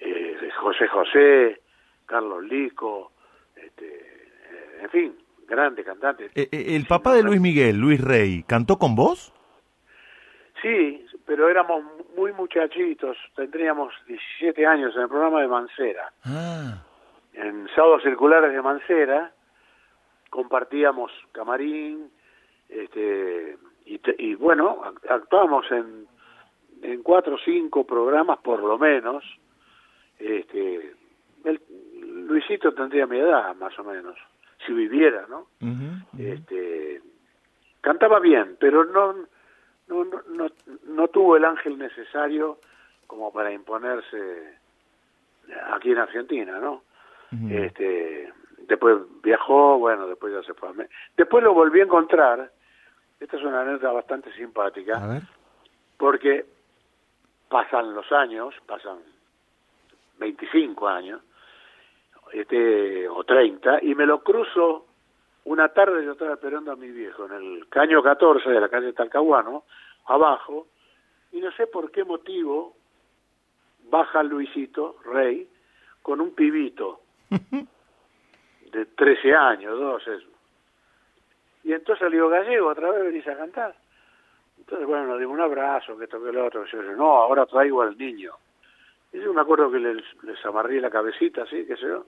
S4: eh, José José, Carlos Lico, este, eh, en fin, grande cantante.
S3: Eh, eh, el papá de Luis Miguel, Luis Rey, ¿cantó con vos?
S4: Sí, pero éramos muy muchachitos, tendríamos 17 años en el programa de Mancera.
S3: Ah,
S4: En Sábados Circulares de Mancera compartíamos camarín, este, y, te- y bueno, ac- actuábamos en, en cuatro o cinco programas por lo menos. Este, el- Luisito tendría mi edad, más o menos, si viviera, ¿no? este cantaba bien pero no no, no no no tuvo el ángel necesario como para imponerse aquí en Argentina no este después viajó bueno después ya se fue después lo volví a encontrar esta es una anécdota bastante simpática
S3: A ver.
S4: porque pasan los años, pasan 25 años, este, o 30, y me lo cruzo una tarde, yo estaba esperando a mi viejo en el caño 14 de la calle Talcahuano, abajo, y no sé por qué motivo baja Luisito Rey con un pibito de 13 años, 12. Y entonces le digo, Gallego, otra vez venís a cantar. Entonces, bueno, nos dimos un abrazo, que esto que lo otro. que yo, no, ahora traigo al niño. Y yo me acuerdo que les, les amarré la cabecita, así, qué sé yo.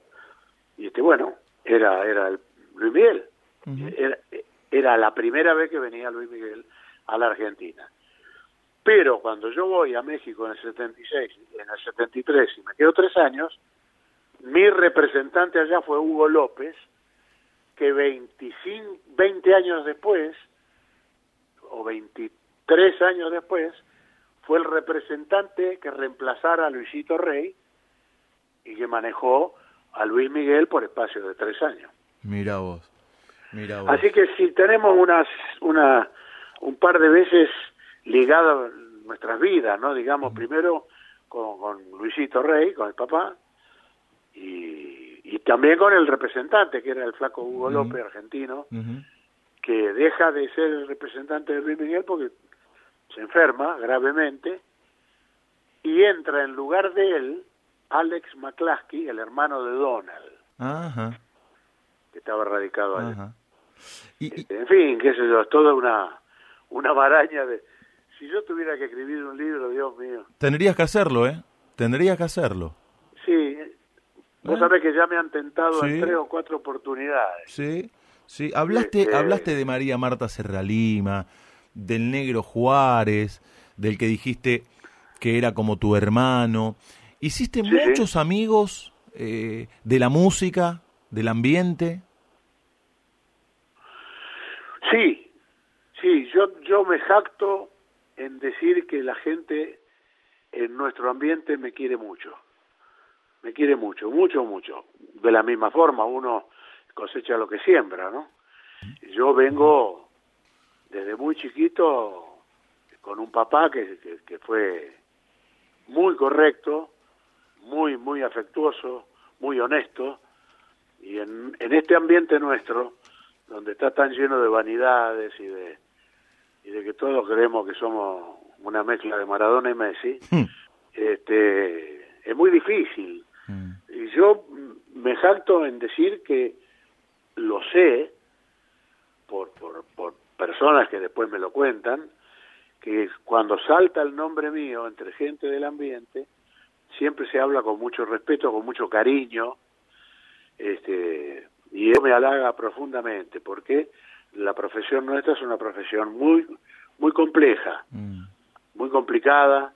S4: Y este, bueno, era, era el Luis Miguel. era, era la primera vez que venía Luis Miguel a la Argentina. Pero cuando yo voy a México en el 76, en el 73, y me quedo tres años, mi representante allá fue Hugo López, que 25, 20 años después, o 23 años después, fue el representante que reemplazara a Luisito Rey y que manejó a Luis Miguel por espacio de tres años.
S3: Mira vos, mira vos.
S4: Así que si tenemos unas, una, un par de veces ligadas nuestras vidas, ¿no? Digamos, primero con, con Luisito Rey, con el papá, y, y también con el representante, que era el flaco Hugo López, argentino, que deja de ser el representante de Luis Miguel porque se enferma gravemente y entra en lugar de él Alex McCluskey, el hermano de Donald,
S3: Ajá,
S4: que estaba radicado allá.
S3: ajá. Y, y-
S4: En fin, qué sé yo, es toda una, una maraña de... Si yo tuviera que escribir un libro, Dios mío.
S3: tendrías que hacerlo, ¿eh? Tendrías que hacerlo.
S4: Sí, vos
S3: ¿Eh?
S4: sabés que ya me han tentado
S3: Sí.
S4: en tres o cuatro oportunidades.
S3: Sí, sí. Hablaste,
S4: Este-
S3: hablaste de María Marta Serralima, del negro Juárez, del que dijiste que era como tu hermano. Hiciste
S4: Sí,
S3: muchos amigos eh, de la música, del ambiente.
S4: Sí, sí, yo, yo me jacto en decir que la gente en nuestro ambiente me quiere mucho. Me quiere mucho, mucho, mucho. De la misma forma, uno cosecha lo que siembra, ¿no? Yo vengo desde muy chiquito con un papá que, que, que fue muy correcto, muy, muy afectuoso, muy honesto, y en, en este ambiente nuestro, donde está tan lleno de vanidades y de, y de que todos creemos que somos una mezcla de Maradona y Messi, este, es muy difícil. Y yo me jacto en decir que lo sé, por, por, por personas que después me lo cuentan, que cuando salta el nombre mío entre gente del ambiente, siempre se habla con mucho respeto, con mucho cariño, este, y eso me halaga profundamente, porque la profesión nuestra es una profesión muy, muy compleja, muy complicada,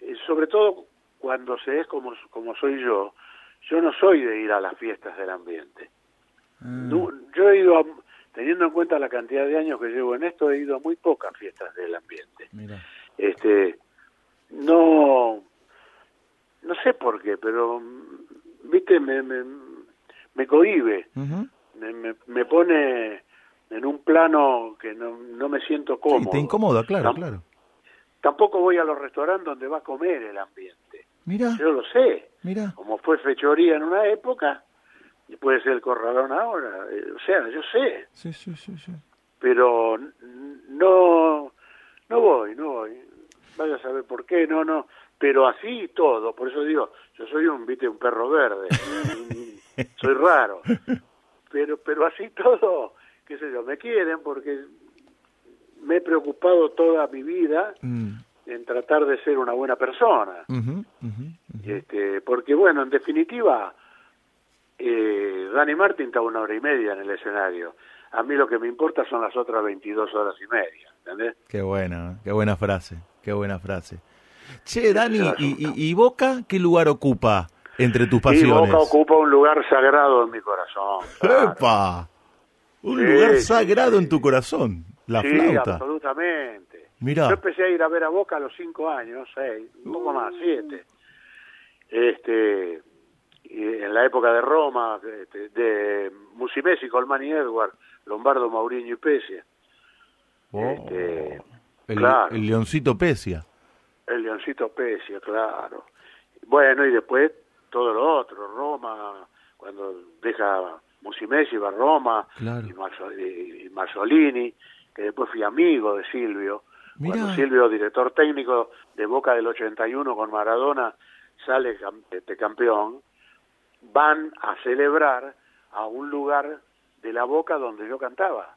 S4: eh, sobre todo cuando se es como, como soy yo, yo no soy de ir a las fiestas del ambiente. No- yo he ido, a- teniendo en cuenta la cantidad de años que llevo en esto, he ido a muy pocas fiestas del ambiente.
S3: Mira.
S4: Este, no, no sé por qué, pero, viste, me, me, me cohíbe,
S3: Ujú.
S4: me, me, me pone en un plano que no, no me siento
S3: Sí,
S4: cómodo.
S3: te incomoda, claro, claro.
S4: Tampoco voy a los restaurantes donde va a comer el ambiente.
S3: Mira,
S4: Yo lo sé,
S3: mira.
S4: como fue fechoría en una época, y puede ser el corralón ahora, eh, o sea, yo sé,
S3: Sí, sí, sí, sí.
S4: pero no no voy, no voy. Vaya a saber por qué, no, no. Pero así todo, por eso digo, yo soy un, viste, un perro verde, soy raro. Pero, pero así todo, qué sé yo, me quieren porque me he preocupado toda mi vida
S3: Mm.
S4: En tratar de ser una buena persona. Este, porque bueno, en definitiva, eh, Dani Martín está una hora y media en el escenario. A mí lo que me importa son las otras 22 horas y media, ¿entendés?
S3: Qué buena, qué buena frase, qué buena frase. Che, Dani, ¿y,
S4: asunto.
S3: y, y Boca qué lugar ocupa entre tus
S4: Y
S3: pasiones?
S4: Boca ocupa un lugar sagrado en mi corazón. claro.
S3: ¡Epa! Un
S4: Sí,
S3: lugar sagrado
S4: sí.
S3: en tu corazón, la
S4: sí,
S3: flauta.
S4: absolutamente.
S3: Mirá.
S4: Yo empecé a ir a ver a Boca a los cinco años, seis, un poco más, siete. Este, y en la época de Roma, este, de Musimesi, Colmán y Edward, Lombardo, Mauriño y Pesia.
S3: Oh,
S4: Este,
S3: el,
S4: claro.
S3: el leoncito Pesia.
S4: El Leoncito Pesia, claro. Bueno, y después todo lo otro, Roma, cuando deja Musimesi va a Roma,
S3: Claro.
S4: y, Marzo- y- y Marzolini, que después fui amigo de Silvio. Cuando Silvio, director técnico de Boca del 81 con Maradona, sale este campeón, van a celebrar a un lugar de la Boca donde yo cantaba,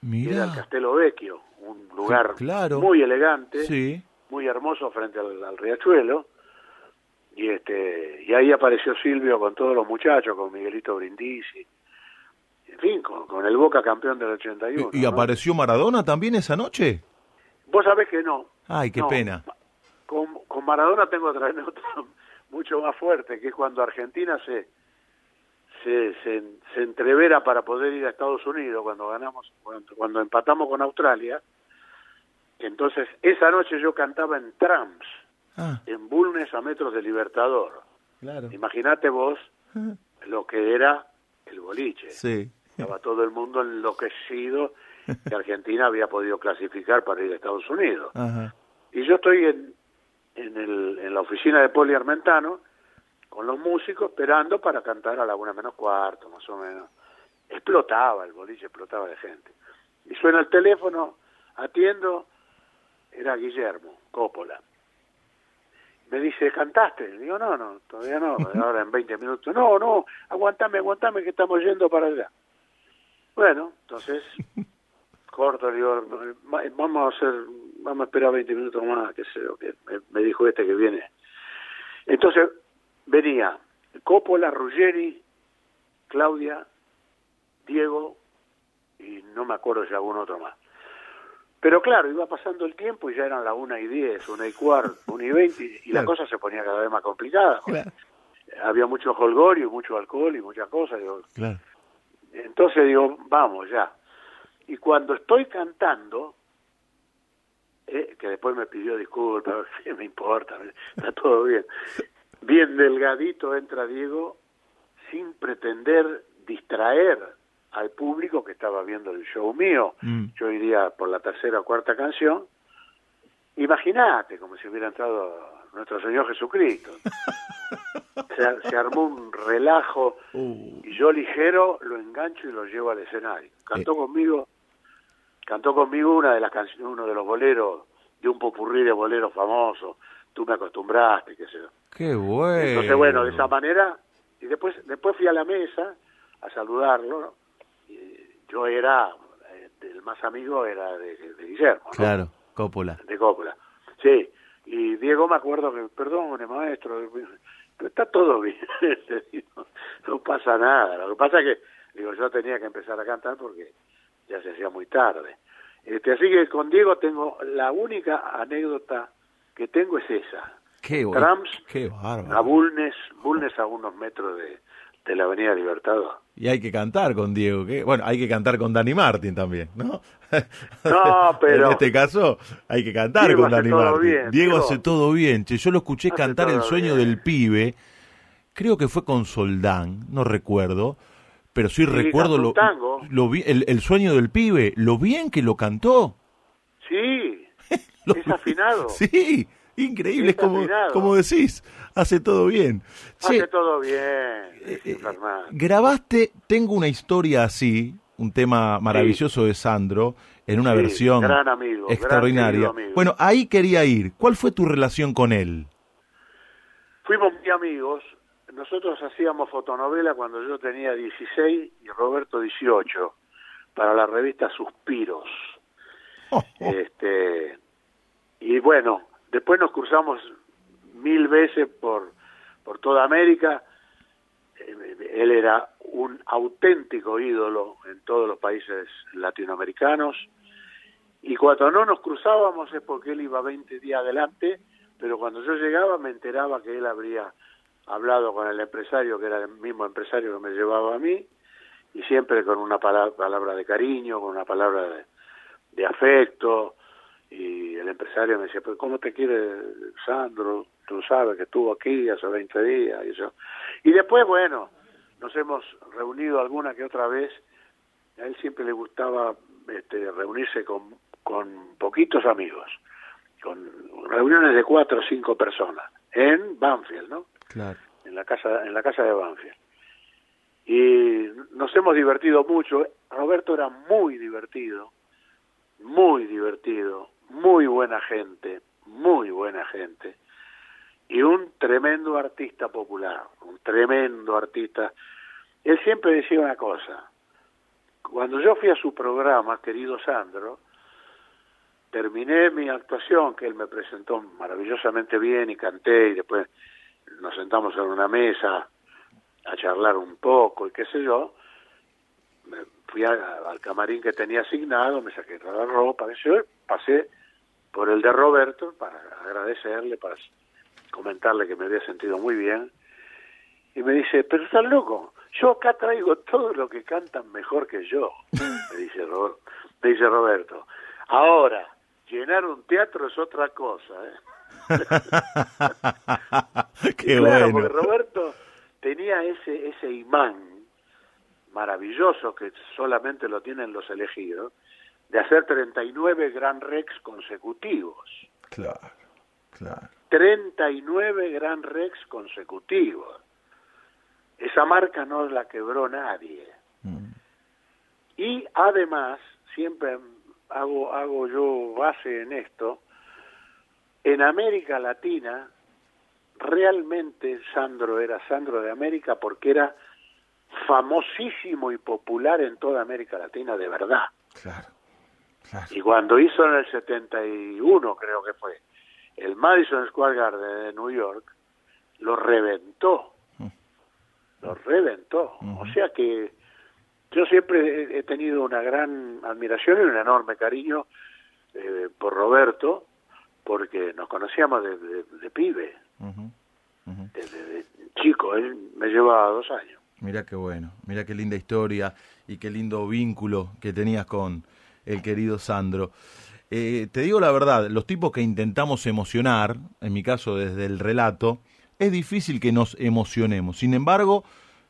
S4: que era
S3: Mira.
S4: el Castelo Vecchio, un lugar
S3: claro.
S4: muy elegante
S3: Sí.
S4: muy hermoso frente al, al riachuelo y este y ahí apareció Silvio con todos los muchachos con Miguelito Brindisi en fin con, con el Boca campeón del 81
S3: ¿Y, y
S4: ¿no?
S3: apareció Maradona también esa noche?
S4: Vos sabés que no
S3: Ay, qué
S4: No.
S3: pena.
S4: con, con Maradona tengo otra anécdota mucho más fuerte que es cuando Argentina se se, se, se entrevera para poder ir a Estados Unidos cuando ganamos cuando, cuando empatamos con Australia entonces esa noche yo cantaba en trams
S3: Ah,
S4: en Bulnes a metros de Libertador.
S3: claro.
S4: Imagínate vos lo que era el boliche.
S3: Sí.
S4: Estaba todo el mundo enloquecido que Argentina había podido clasificar para ir a Estados Unidos.
S3: Ajá.
S4: Y yo estoy en, en, el, en la oficina de Poli Armentano con los músicos esperando para cantar a la una menos cuarto, más o menos. Explotaba el boliche, explotaba de gente. Y suena el teléfono, atiendo, era Guillermo Coppola. Me dice, ¿cantaste? Digo, no, no, todavía no, ahora en 20 minutos. No, no, aguantame, aguantame que estamos yendo para allá. Bueno, entonces, corto, digo, "Va- vamos a hacer, vamos a esperar 20 minutos más, que sé que me, dijo este que viene. Entonces, venía Coppola, Ruggeri, Claudia, Diego, y no me acuerdo si algún otro más. Pero claro, iba pasando el tiempo y ya eran las una y diez, una y cuarto, una y veinte, y la
S3: Claro.
S4: cosa se ponía cada vez más complicada.
S3: Claro.
S4: Había mucho holgorio, mucho alcohol y muchas cosas. Digo,
S3: Claro.
S4: entonces digo, vamos ya. Y cuando estoy cantando, eh, que después me pidió disculpas, ¿qué me importa? Está todo bien. Bien delgadito entra Diego sin pretender distraer al público que estaba viendo el show mío.
S3: Mm.
S4: Yo iría por la tercera o cuarta canción. Imagínate como si hubiera entrado nuestro Señor Jesucristo. se, se armó un relajo
S3: Uh.
S4: y yo ligero lo engancho y lo llevo al escenario. Cantó conmigo, cantó conmigo una de las canciones, uno de los boleros de un popurrí de boleros famosos. Tú me acostumbraste, qué sé yo.
S3: Qué bueno.
S4: Entonces, bueno, de esa manera, y después después fui a la mesa a saludarlo, ¿no? y yo era, eh, el más amigo era de, de Guillermo, ¿no?
S3: Claro, Coppola.
S4: de Coppola. Sí, y Diego me acuerdo que, perdone maestro, pero está todo bien, no pasa nada, lo que pasa es que, digo, yo tenía que empezar a cantar porque ya se hacía muy tarde. Este, así que con Diego tengo, la única anécdota que tengo es esa.
S3: Qué.
S4: Trams
S3: Qué
S4: a. Bulnes, Bulnes a unos metros de, de la Avenida Libertador.
S3: Y hay que cantar con Diego. que Bueno, hay que cantar con Dani Martin también, ¿no?
S4: No, pero-
S3: En este caso hay que cantar
S4: Diego
S3: con Dani
S4: bien,
S3: Diego hace todo bien. Che, yo lo escuché
S4: Hace
S3: cantar El sueño
S4: bien.
S3: del pibe. Creo que fue con Soldán, no recuerdo. Pero sí, recuerdo lo,
S4: tango.
S3: lo bi- el, el sueño del pibe, lo bien que lo cantó.
S4: Sí,
S3: Lo-
S4: es afinado.
S3: Sí, increíble, es como,
S4: afinado.
S3: como decís, hace todo bien. Che,
S4: Hace todo bien,
S3: eh,
S4: Fernando.
S3: grabaste Tengo una historia así, un tema maravilloso de Sandro, en una
S4: Sí,
S3: versión
S4: gran amigo, gran
S3: extraordinaria.
S4: amigo.
S3: Bueno, ahí quería ir. ¿Cuál fue tu relación con él?
S4: Fuimos muy amigos. Nosotros hacíamos fotonovela cuando yo tenía 16 y Roberto 18 para la revista Suspiros.
S3: Oh,
S4: Este y bueno, después nos cruzamos mil veces por por toda América. Él era un auténtico ídolo en todos los países latinoamericanos. Y cuando no nos cruzábamos es porque él iba 20 días adelante, pero cuando yo llegaba me enteraba que él habría hablado con el empresario, que era el mismo empresario que me llevaba a mí, y siempre con una palabra, de cariño, con una palabra de, afecto, y el empresario me decía, pero ¿cómo te quiere Sandro? Tú sabes que estuvo aquí hace 20 días y eso. Y después, bueno, nos hemos reunido alguna que otra vez. A él siempre le gustaba este, reunirse con, con poquitos amigos, con reuniones de cuatro o cinco personas, en Banfield, ¿no? En la casa en la casa de Banfield. Y nos hemos divertido mucho. Roberto era muy divertido muy divertido muy buena gente muy buena gente. Y un tremendo artista popular un tremendo artista. Él siempre decía una cosa cuando yo fui a su programa querido Sandro terminé mi actuación que él me presentó maravillosamente bien y canté y después nos sentamos en una mesa a charlar un poco y qué sé yo, me fui a- al camarín que tenía asignado, me saqué toda la ropa, qué sé yo, pasé por el de Roberto para agradecerle, para comentarle que me había sentido muy bien, y me dice, pero estás loco, yo acá traigo todo lo que cantan mejor que yo, me dice, me dice Roberto. Ahora, llenar un teatro es otra cosa, ¿eh?
S3: Qué
S4: claro,
S3: bueno.
S4: porque Roberto tenía ese ese imán maravilloso que solamente lo tienen los elegidos de hacer 39 Gran Rex consecutivos.
S3: Claro, claro.
S4: 39 Gran Rex consecutivos. Esa marca no la quebró nadie.
S3: Mm.
S4: Y además, siempre hago, hago yo base en esto, en América Latina, realmente Sandro era Sandro de América porque era famosísimo y popular en toda América Latina de verdad.
S3: Claro, claro.
S4: Y cuando hizo en el 71, creo que fue, el Madison Square Garden de New York, lo reventó. Lo reventó. O sea que yo siempre he- he tenido una gran admiración y un enorme cariño eh, por Roberto, porque nos conocíamos de, de- de pibe, desde de chico. Él me llevaba dos años.
S3: Mira qué bueno, mira qué linda historia y qué lindo vínculo que tenías con el querido Sandro. Eh, te digo la verdad, los tipos que intentamos emocionar, en mi caso desde el relato, es difícil que nos emocionemos. Sin embargo,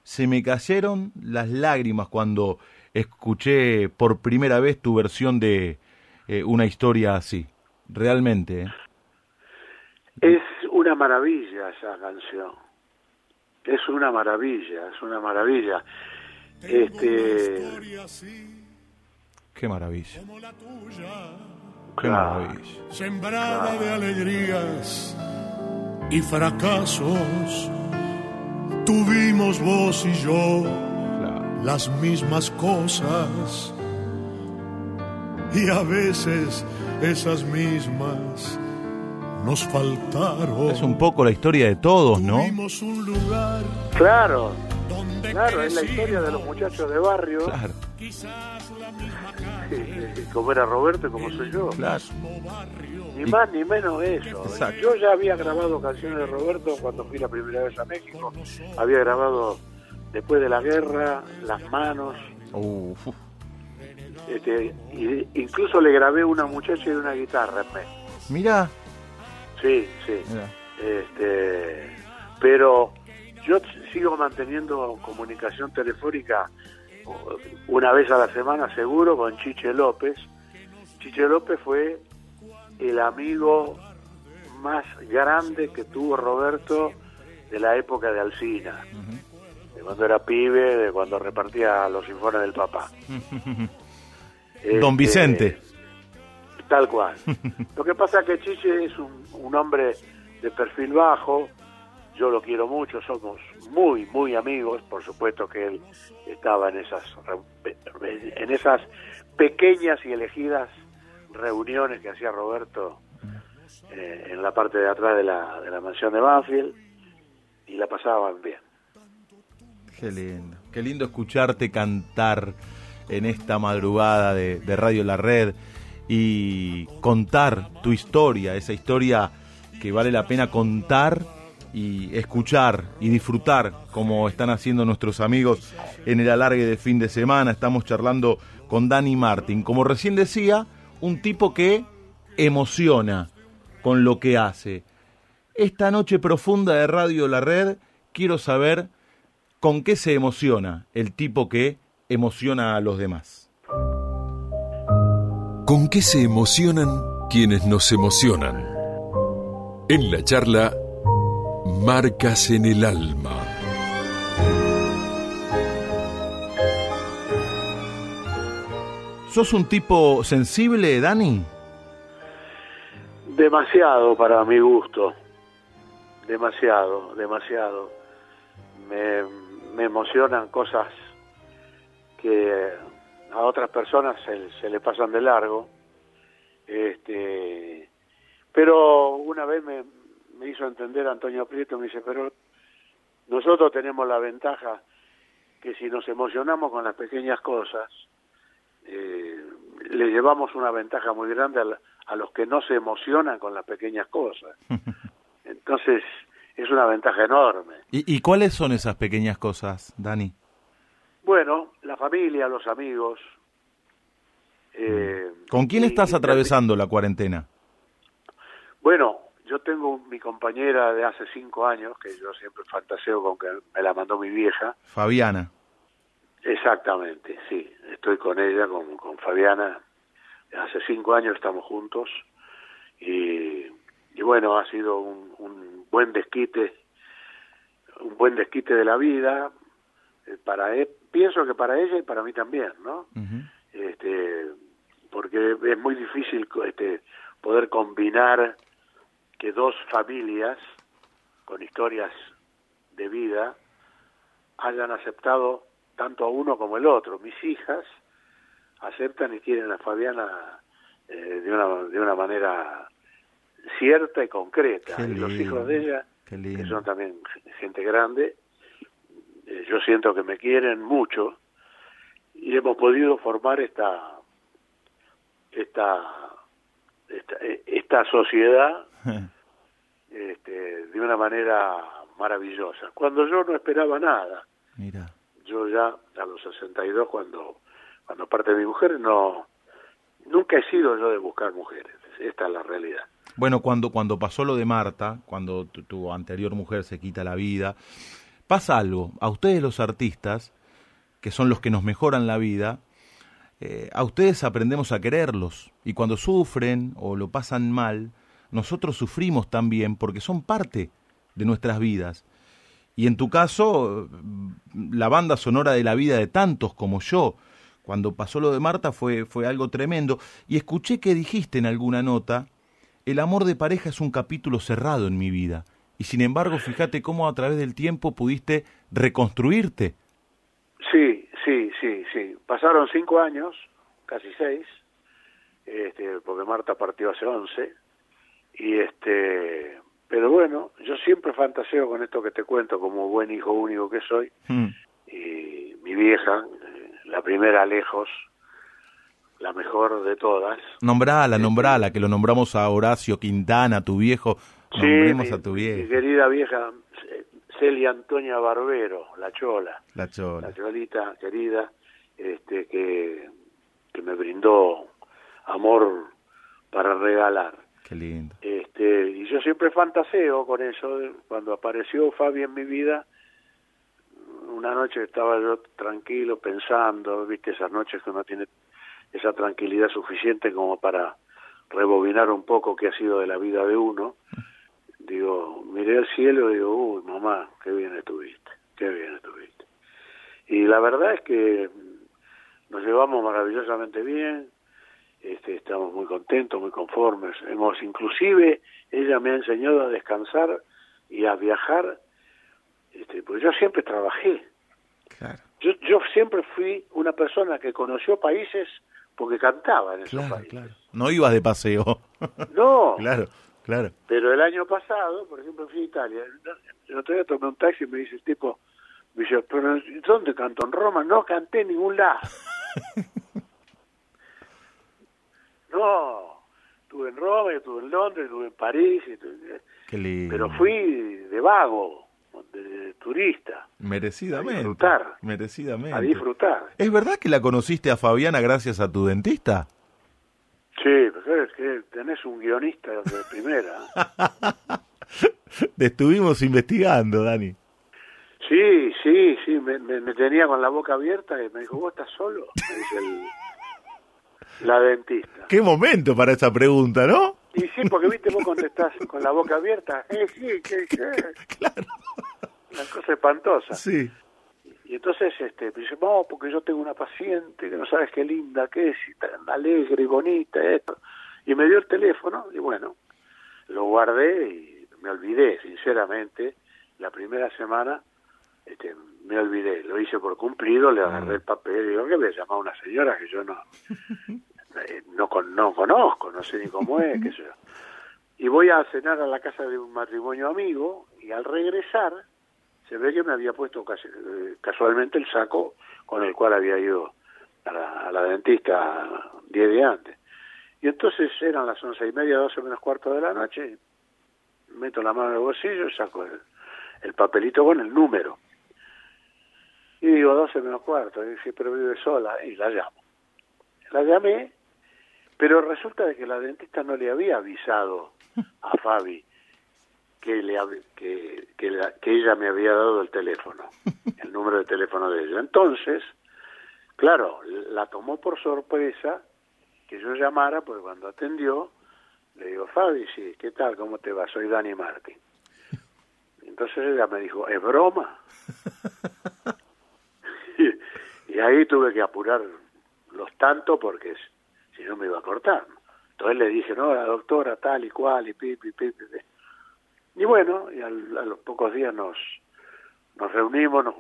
S3: se me cayeron las lágrimas cuando escuché por primera vez tu versión de eh, una historia así. Realmente. ¿eh?
S4: Es una maravilla esa canción. Es una maravilla, es una maravilla. Este,
S3: qué maravilla. Qué
S4: Claro.
S3: maravilla.
S7: sembrada de alegrías y fracasos. Tuvimos vos y yo
S3: Claro.
S7: las mismas cosas y a veces esas mismas nos faltaron.
S3: Es un poco la historia de todos, ¿no?
S7: Tuvimos un lugar
S4: claro,
S7: donde
S4: claro, es la historia de los muchachos de barrio,
S3: Claro,
S7: quizás la misma calle,
S4: eh, como era Roberto y como soy yo.
S3: claro.
S4: Ni más ni menos eso.
S3: Exacto.
S4: Yo ya había grabado canciones de Roberto cuando fui la primera vez a México. Había grabado después de la guerra, Las Manos.
S3: Uf.
S4: Este, y incluso le grabé una muchacha y una guitarra.
S3: Mirá,
S4: Sí, sí.
S3: mirá.
S4: Este, pero yo sigo manteniendo comunicación telefónica una vez a la semana seguro con Chiche López. Chiche López fue el amigo más grande que tuvo Roberto de la época de Alcina, de cuando era pibe, de cuando repartía los informes del papá.
S3: Don
S4: Este,
S3: Vicente.
S4: Tal cual. Lo que pasa es que Chiche es un, un hombre de perfil bajo, yo lo quiero mucho, somos muy, muy amigos, por supuesto que él estaba en esas, en esas pequeñas y elegidas reuniones que hacía Roberto eh, en la parte de atrás de la, de la mansión de Banfield y la pasaban bien.
S3: Qué lindo. Qué lindo escucharte cantar en esta madrugada de, Radio La Red y contar tu historia, esa historia que vale la pena contar y escuchar y disfrutar como están haciendo nuestros amigos en el alargue de fin de semana. Estamos charlando con Dani Martin. Como recién decía, un tipo que emociona con lo que hace. Esta noche profunda de Radio La Red, quiero saber con qué se emociona el tipo que emociona a los demás.
S1: ¿Con qué se emocionan quienes nos emocionan? En la charla, Marcas en el Alma.
S3: ¿Sos un tipo sensible, Dani?
S4: Demasiado para mi gusto. Demasiado, demasiado. Me, me emocionan cosas que a otras personas se, se le pasan de largo. Este, pero una vez me, me hizo entender Antonio Prieto, me dice, pero nosotros tenemos la ventaja que si nos emocionamos con las pequeñas cosas, eh, le llevamos una ventaja muy grande a, la- a los que no se emocionan con las pequeñas cosas. Entonces, es una ventaja enorme.
S3: ¿Y, y cuáles son esas pequeñas cosas, Dani?
S4: Bueno, la familia, los amigos. eh,
S3: ¿Con quién estás atravesando la cuarentena?
S4: Bueno, yo tengo mi compañera de hace cinco años, que yo siempre fantaseo con que me la mandó mi vieja.
S3: Fabiana.
S4: Exactamente, sí. Estoy con ella, con, con Fabiana. Hace cinco años estamos juntos. Y, y bueno, ha sido un, un buen desquite, un buen desquite de la vida. eh, Para e- pienso que para ella y para mí también, ¿no? Este porque es muy difícil este poder combinar que dos familias con historias de vida hayan aceptado tanto a uno como el otro. Mis hijas aceptan y quieren a Fabiana eh, de una de una manera cierta y concreta. Y los hijos de ella que son también gente grande eh, yo siento que me quieren mucho y hemos podido formar esta esta esta, eh, esta sociedad este, de una manera maravillosa. Cuando yo no esperaba nada
S3: Mira.
S4: yo ya a los 62 cuando cuando parte mi mujer no nunca he sido yo de buscar mujeres. Esta es la realidad.
S3: Bueno, cuando, cuando pasó lo de Marta, cuando tu, tu anterior mujer se quita la vida, pasa algo. A ustedes los artistas, que son los que nos mejoran la vida, eh, a ustedes aprendemos a quererlos. Y cuando sufren o lo pasan mal, nosotros sufrimos también porque son parte de nuestras vidas. Y en tu caso, la banda sonora de la vida de tantos como yo, cuando pasó lo de Marta fue, fue algo tremendo. Y escuché que dijiste en alguna nota, el amor de pareja es un capítulo cerrado en mi vida. Y sin embargo, fíjate cómo a través del tiempo pudiste reconstruirte.
S4: Sí, sí, sí, sí. Pasaron cinco años, casi seis, este, porque Marta partió hace once. Y este, pero bueno, yo siempre fantaseo con esto que te cuento, como buen hijo único que soy.
S3: Mm.
S4: Y mi vieja, eh, la primera lejos, la mejor de todas.
S3: Nombrala, nombrala, que lo nombramos a Horacio Quintana, tu viejo. Nombremos
S4: mi,
S3: a tu
S4: mi
S3: viejo.
S4: querida vieja Celia Antonia Barbero, la chola,
S3: La chola.
S4: la cholita querida, este, que, que me brindó amor para regalar.
S3: Qué lindo.
S4: Este, y yo siempre fantaseo con eso. Cuando apareció Fabi en mi vida, una noche estaba yo tranquilo pensando, viste, esas noches que uno tiene esa tranquilidad suficiente como para rebobinar un poco qué ha sido de la vida de uno. Digo, miré al cielo y digo, uy, mamá, qué bien estuviste, qué bien estuviste. Y la verdad es que nos llevamos maravillosamente bien, este, estamos muy contentos, muy conformes. Hemos, inclusive, ella me ha enseñado a descansar y a viajar, este, pues yo siempre trabajé.
S3: Claro.
S4: Yo, yo siempre fui una persona que conoció países porque cantaba en esos
S3: Claro,
S4: países.
S3: claro. No ibas de paseo.
S4: No,
S3: claro, claro.
S4: pero el año pasado, por ejemplo, fui a Italia. El otro día tomé un taxi y me dice el tipo, me dice, pero ¿dónde canto? ¿En Roma? No canté en ningún lado. no, estuve en Roma, estuve en Londres, estuve en París, estuve-
S3: Qué lindo.
S4: pero fui de vago, de, de turista,
S3: Merecidamente.
S4: a disfrutar.
S3: Merecidamente.
S4: a disfrutar.
S3: ¿Es verdad que la conociste a Fabiana gracias a tu dentista?
S4: Sí, pero es que tenés un guionista de primera.
S3: Te estuvimos investigando, Dani.
S4: Sí, sí, sí, me, me- me tenía con la boca abierta y me dijo, ¿vos estás solo? Me dice el- la dentista.
S3: Qué momento para esa pregunta, ¿no?
S4: Y sí, porque viste, vos contestás con la boca abierta, eh, sí, que, que.
S3: Claro.
S4: Una cosa espantosa.
S3: Sí.
S4: Y entonces, este, me dice, no, porque yo tengo una paciente que no sabes qué linda que es, y tan alegre y bonita, esto. Y me dio el teléfono, y bueno, lo guardé y me olvidé, sinceramente, la primera semana, este, me olvidé, lo hice por cumplido, le agarré el papel y digo, ¿qué voy a llamar a una señora que yo no, eh, no, no conozco, no sé ni cómo es, qué sé yo. Y voy a cenar a la casa de un matrimonio amigo y al regresar se ve que me había puesto casi- eh, casualmente el saco con el cual había ido a la, dentista diez días antes. Y entonces eran las once y media, doce menos cuarto de la noche, meto la mano en el bolsillo y saco el, el papelito con el número. Y digo, doce menos cuarto, y dije, pero vive sola, y la llamo. La llamé, pero resulta de que la dentista no le había avisado a Fabi que, le, que, que, la- que ella me había dado el teléfono, el número de teléfono de ella. Entonces, claro, la tomó por sorpresa que yo llamara, porque cuando atendió, le digo, Fabi, sí, ¿qué tal? ¿Cómo te va? Soy Dani Martín. Entonces ella me dijo, ¿es broma? y, y ahí tuve que apurar los tantos porque si no me iba a cortar. Entonces le dije, no, la doctora tal y cual, y pi, pi, pi, pi, pi. Y bueno, y al- a los pocos días nos, nos reunimos, nos-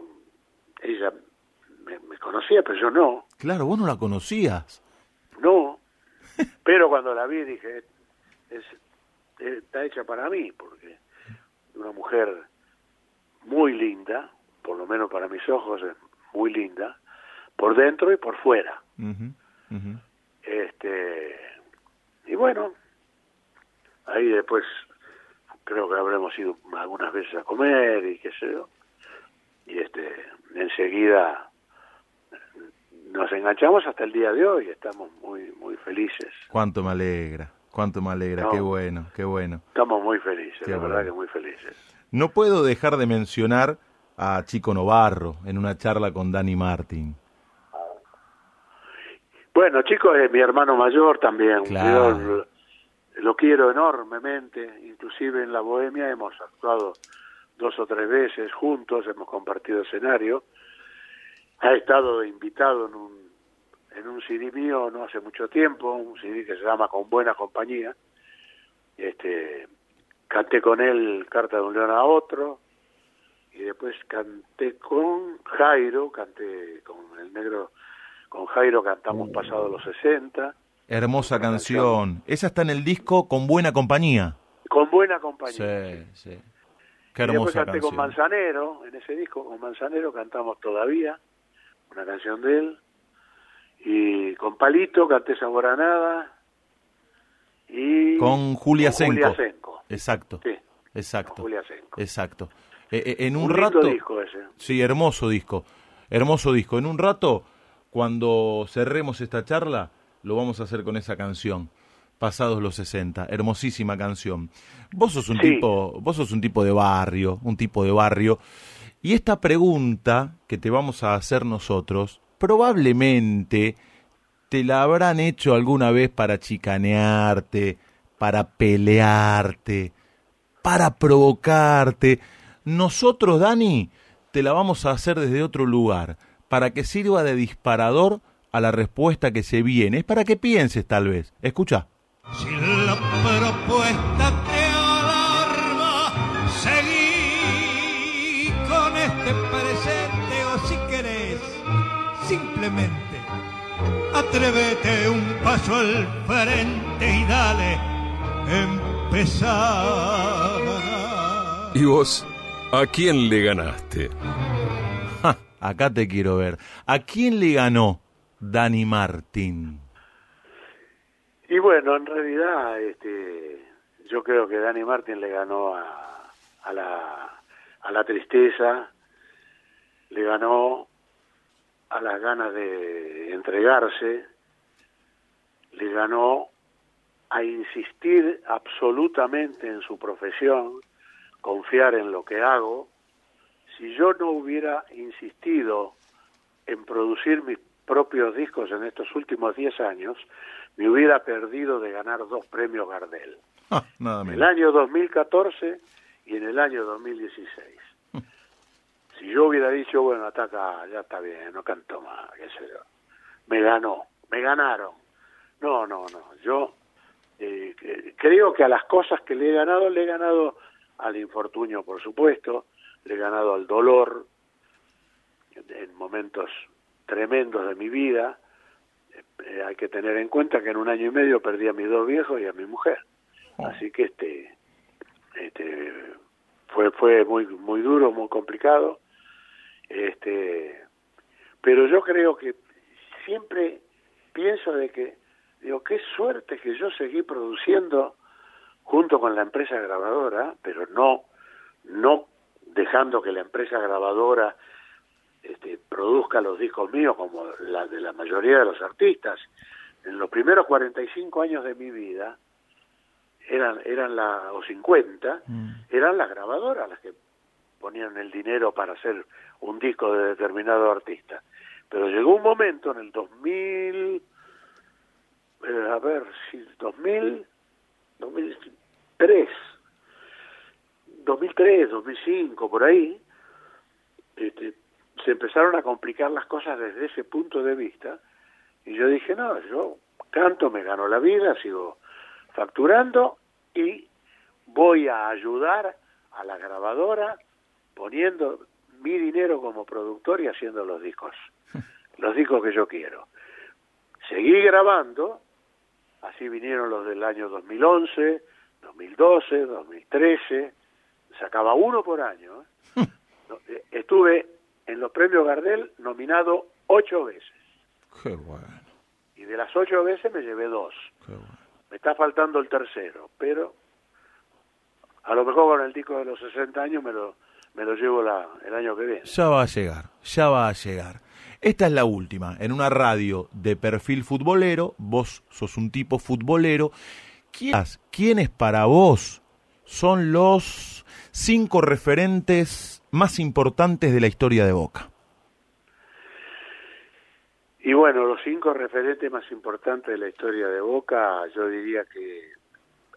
S4: ella me, me conocía, pero yo no,
S3: Claro, vos no la conocías.
S4: no. Pero cuando la vi dije, es, está hecha para mí, porque una mujer muy linda, por lo menos para mis ojos es muy linda, por dentro y por fuera. Este y bueno, ahí después creo que habremos ido algunas veces a comer y qué sé yo. Y este enseguida nos enganchamos hasta el día de hoy, estamos muy muy felices.
S3: Cuánto me alegra, cuánto me alegra,
S4: No.
S3: qué bueno, qué bueno.
S4: Estamos muy felices,
S3: Qué
S4: la verdad que muy felices.
S3: No puedo dejar de mencionar a Chico Novarro en una charla con Dani Martín.
S4: Bueno, Chico es mi hermano mayor también.
S3: Claro.
S4: Yo lo, quiero enormemente. Inclusive en la Bohemia hemos actuado dos o tres veces juntos, hemos compartido escenario. Ha estado invitado en un, en un CD mío no hace mucho tiempo, un CD que se llama Con Buena Compañía. Este, canté con él Carta de un León a otro, y después canté con Jairo, canté con el negro, con Jairo cantamos pasado los 60,
S3: Hermosa canción. Esa está en el disco con buena compañía.
S4: con buena compañía.
S3: Sí, sí. Qué
S4: y después
S3: hermosa
S4: canté con
S3: canción.
S4: Manzanero, en ese disco con Manzanero cantamos todavía, una canción de él, y con Palito canté Sabor a Nada, y
S3: Con Julia
S4: con Julia
S3: Senco.
S4: Senco.
S3: Exacto.
S4: Sí,
S3: Exacto.
S4: con Julia Senco.
S3: Exacto. Eh, eh, en un,
S4: Un
S3: rato.
S4: disco ese.
S3: Sí, hermoso disco. Hermoso disco. En un rato, cuando cerremos esta charla, lo vamos a hacer con esa canción. Pasados los 60, hermosísima canción. Vos sos un
S4: Sí.
S3: tipo, vos sos un tipo de barrio, un tipo de barrio. Y esta pregunta que te vamos a hacer nosotros, probablemente te la habrán hecho alguna vez para chicanearte, para pelearte, para provocarte. Nosotros, Dani, te la vamos a hacer desde otro lugar, para que sirva de disparador a la respuesta que se viene. Es para que pienses, tal vez. Escucha.
S7: Si la propuesta te alarma, seguí con este presente o si querés, simplemente atrévete un paso al frente y dale, empezar.
S1: ¿Y vos? ¿A quién le ganaste?
S3: Ja, acá te quiero ver. ¿A quién le ganó Dani Martín?
S4: Y bueno, en realidad, este, yo creo que Dani Martin le ganó a, a la, a la tristeza, le ganó a las ganas de entregarse, le ganó a insistir absolutamente en su profesión, confiar en lo que hago. Si yo no hubiera insistido en producir mis propios discos en estos últimos 10 años, me hubiera perdido de ganar dos premios Gardel.
S3: Ah, nada
S4: En el año 2014 y en el año 2016. Si yo hubiera dicho, bueno, ataca, ya está bien, no canto más, qué sé yo. Me ganó, me ganaron. No, no, no. Yo eh, creo que a las cosas que le he ganado, le he ganado al infortunio, por supuesto, le he ganado al dolor en momentos tremendos de mi vida. Eh, hay que tener en cuenta que en un año y medio perdí a mis dos viejos y a mi mujer. Así que este, este fue fue muy muy duro, muy complicado. Este, pero yo creo que siempre pienso de que digo qué suerte que yo seguí produciendo junto con la empresa grabadora, pero no no dejando que la empresa grabadora este, produzca los discos míos como la de la mayoría de los artistas. En los primeros 45 años de mi vida, eran, eran la, o 50, eran las grabadoras las que ponían el dinero para hacer un disco de determinado artista. Pero llegó un momento en el 2000, eh, a ver, si 2000, 2003, 2003, 2005, por ahí, este, se empezaron a complicar las cosas desde ese punto de vista y yo dije, no, yo canto, me gano la vida, sigo facturando y voy a ayudar a la grabadora poniendo mi dinero como productor y haciendo los discos, los discos que yo quiero. Seguí grabando, así vinieron los del año 2011, 2012, 2013, sacaba uno por año. ¿eh? Eh, Estuve en los premios Gardel nominado ocho veces
S3: Qué bueno,
S4: y de las ocho veces me llevé dos.
S3: qué bueno.
S4: Me está faltando el tercero, pero a lo mejor con el disco de los 60 años me lo, me lo llevo la, el año que viene.
S3: Ya va a llegar, ya va a llegar. Esta es la última, en una radio de perfil futbolero, vos sos un tipo futbolero. ¿Quiénes, ¿Quiénes para vos son los cinco referentes más importantes de la historia de Boca.
S4: Y bueno, los cinco referentes más importantes de la historia de Boca, yo diría que,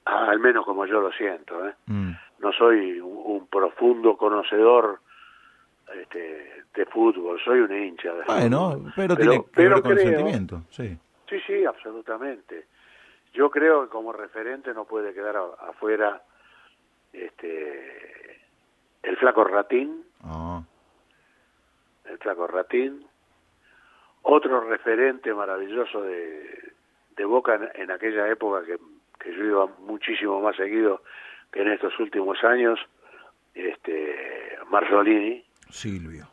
S4: al menos como yo lo siento, ¿eh?
S3: Mm.
S4: no soy un, un profundo conocedor este, de fútbol, soy un hincha de
S3: Bueno,
S4: fútbol.
S3: pero, tiene que
S4: pero
S3: ver con el
S4: creo-
S3: sentimiento, sí.
S4: Sí, sí, absolutamente. Yo creo que como referente no puede quedar afuera este el flaco Ratín,
S3: Ah,
S4: el flaco Ratín, otro referente maravilloso de, de Boca en, en aquella época que, que yo iba muchísimo más seguido que en estos últimos años, este Marzolini,
S3: Silvio.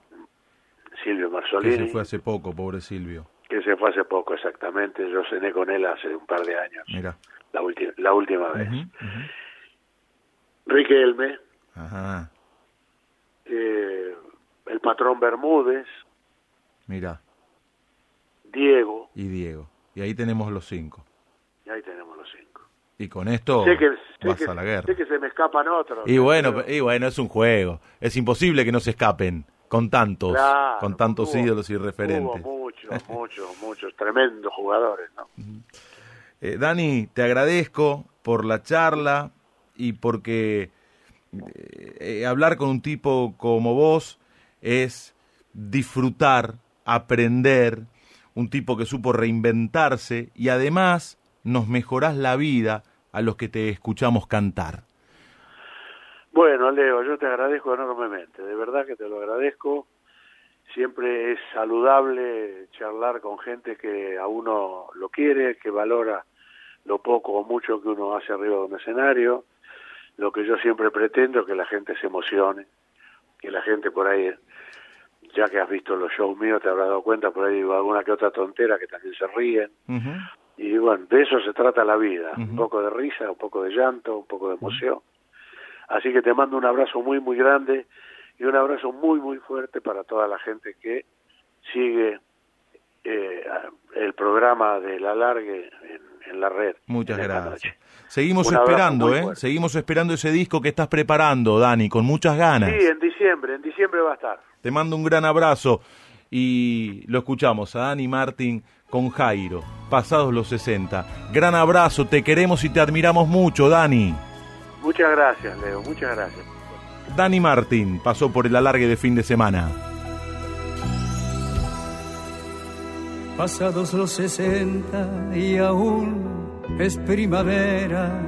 S4: Silvio
S3: Que
S4: Marzolini,
S3: se fue hace poco, pobre Silvio.
S4: que se fue hace poco exactamente, yo cené con él hace un par de años,
S3: Mira.
S4: la, la última vez. Riquelme,
S3: Ajá,
S4: eh, el patrón Bermúdez,
S3: mira.
S4: Diego,
S3: Y Diego. Y ahí tenemos los cinco.
S4: y ahí tenemos los cinco.
S3: Y con esto
S4: sé que, sé
S3: vas
S4: que-
S3: a la guerra.
S4: sé que se me escapan otros.
S3: Y bueno,
S4: pero-
S3: y bueno, es un juego. Es imposible que no se escapen con tantos,
S4: Claro,
S3: con tantos
S4: hubo-
S3: ídolos y
S4: Hubo
S3: referentes.
S4: muchos, muchos, muchos tremendos jugadores, ¿no?
S3: Eh, Dani, te agradezco por la charla y porque eh, eh, hablar con un tipo como vos es disfrutar, aprender, un tipo que supo reinventarse y además nos mejorás la vida a los que te escuchamos cantar.
S4: Bueno, Leo, yo te agradezco enormemente, de verdad que te lo agradezco. Siempre es saludable charlar con gente que a uno lo quiere, que valora lo poco o mucho que uno hace arriba de un escenario. Lo que yo siempre pretendo es que la gente se emocione, que la gente por ahí, ya que has visto los shows míos, te habrás dado cuenta, por ahí digo alguna que otra tontera que también se ríen. Y bueno, de eso se trata la vida, un poco de risa, un poco de llanto, un poco de emoción. Así que te mando un abrazo muy, muy grande y un abrazo muy, muy fuerte para toda la gente que sigue eh, el programa de La Largue en, en la red.
S3: Muchas gracias. Seguimos
S4: Un
S3: esperando, ¿eh?
S4: fuerte.
S3: Seguimos esperando ese disco que estás preparando, Dani, con muchas ganas.
S4: Sí, en diciembre, en diciembre va a estar.
S3: Te mando un gran abrazo y lo escuchamos a Dani Martín con Jairo, pasados los 60. Gran abrazo, te queremos y te admiramos mucho, Dani.
S4: Muchas gracias, Leo, muchas gracias.
S3: Dani Martín pasó por el alargue de fin de semana.
S8: Pasados los sesenta y aún es primavera,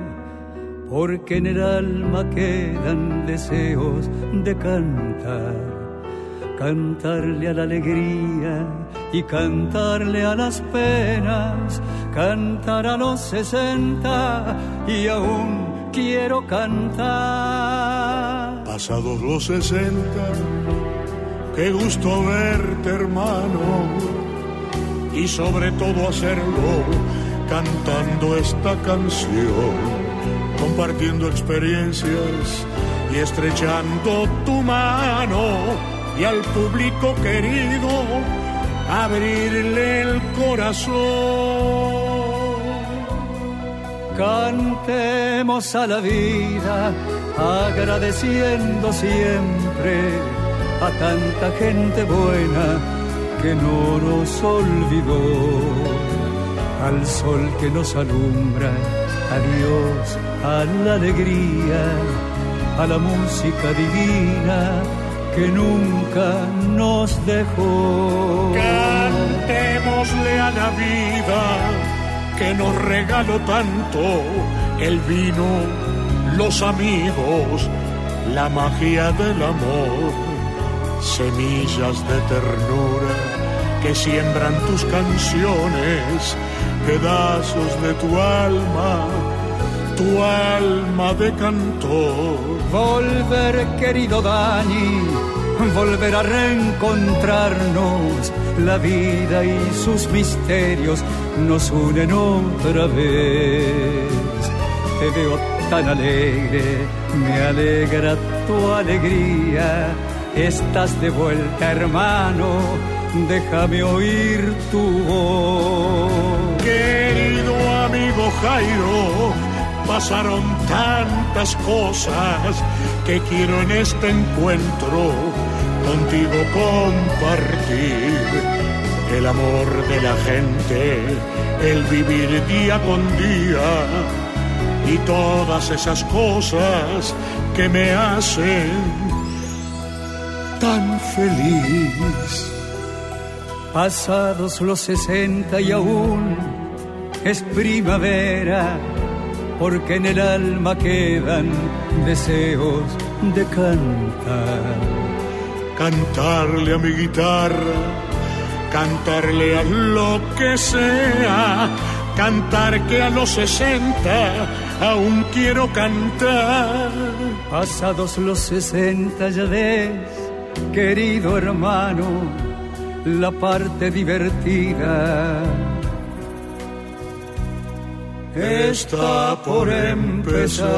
S8: porque en el alma quedan deseos de cantar. Cantarle a la alegría y cantarle a las penas, cantar a los sesenta y aún quiero cantar.
S2: Pasados los sesenta, qué gusto verte hermano y sobre todo hacerlo cantando esta canción, compartiendo experiencias y estrechando tu mano y al público querido abrirle el corazón.
S8: Cantemos a la vida, agradeciendo siempre a tanta gente buena que no nos olvidó. Al sol que nos alumbra, a Dios, a la alegría, a la música divina que nunca nos dejó.
S2: Cantémosle a la vida que nos regaló tanto el vino, los amigos, la magia del amor, semillas de ternura que siembran tus canciones, pedazos de tu alma, tu alma de cantor.
S8: Volver, querido Dani, volver a reencontrarnos. La vida y sus misterios nos unen otra vez. Te veo tan alegre, me alegra tu alegría. Estás de vuelta, hermano, déjame oír tu voz.
S2: Querido amigo Jairo, pasaron tantas cosas que quiero en este encuentro contigo compartir el amor de la gente, el vivir día con día y todas esas cosas que me hacen tan feliz.
S8: Pasados los sesenta y aún es primavera, porque en el alma quedan deseos de cantar.
S2: Cantarle a mi guitarra, cantarle a lo que sea, cantar que a los sesenta aún quiero cantar.
S8: Pasados los sesenta ya ves, querido hermano, la parte divertida
S2: está por empezar.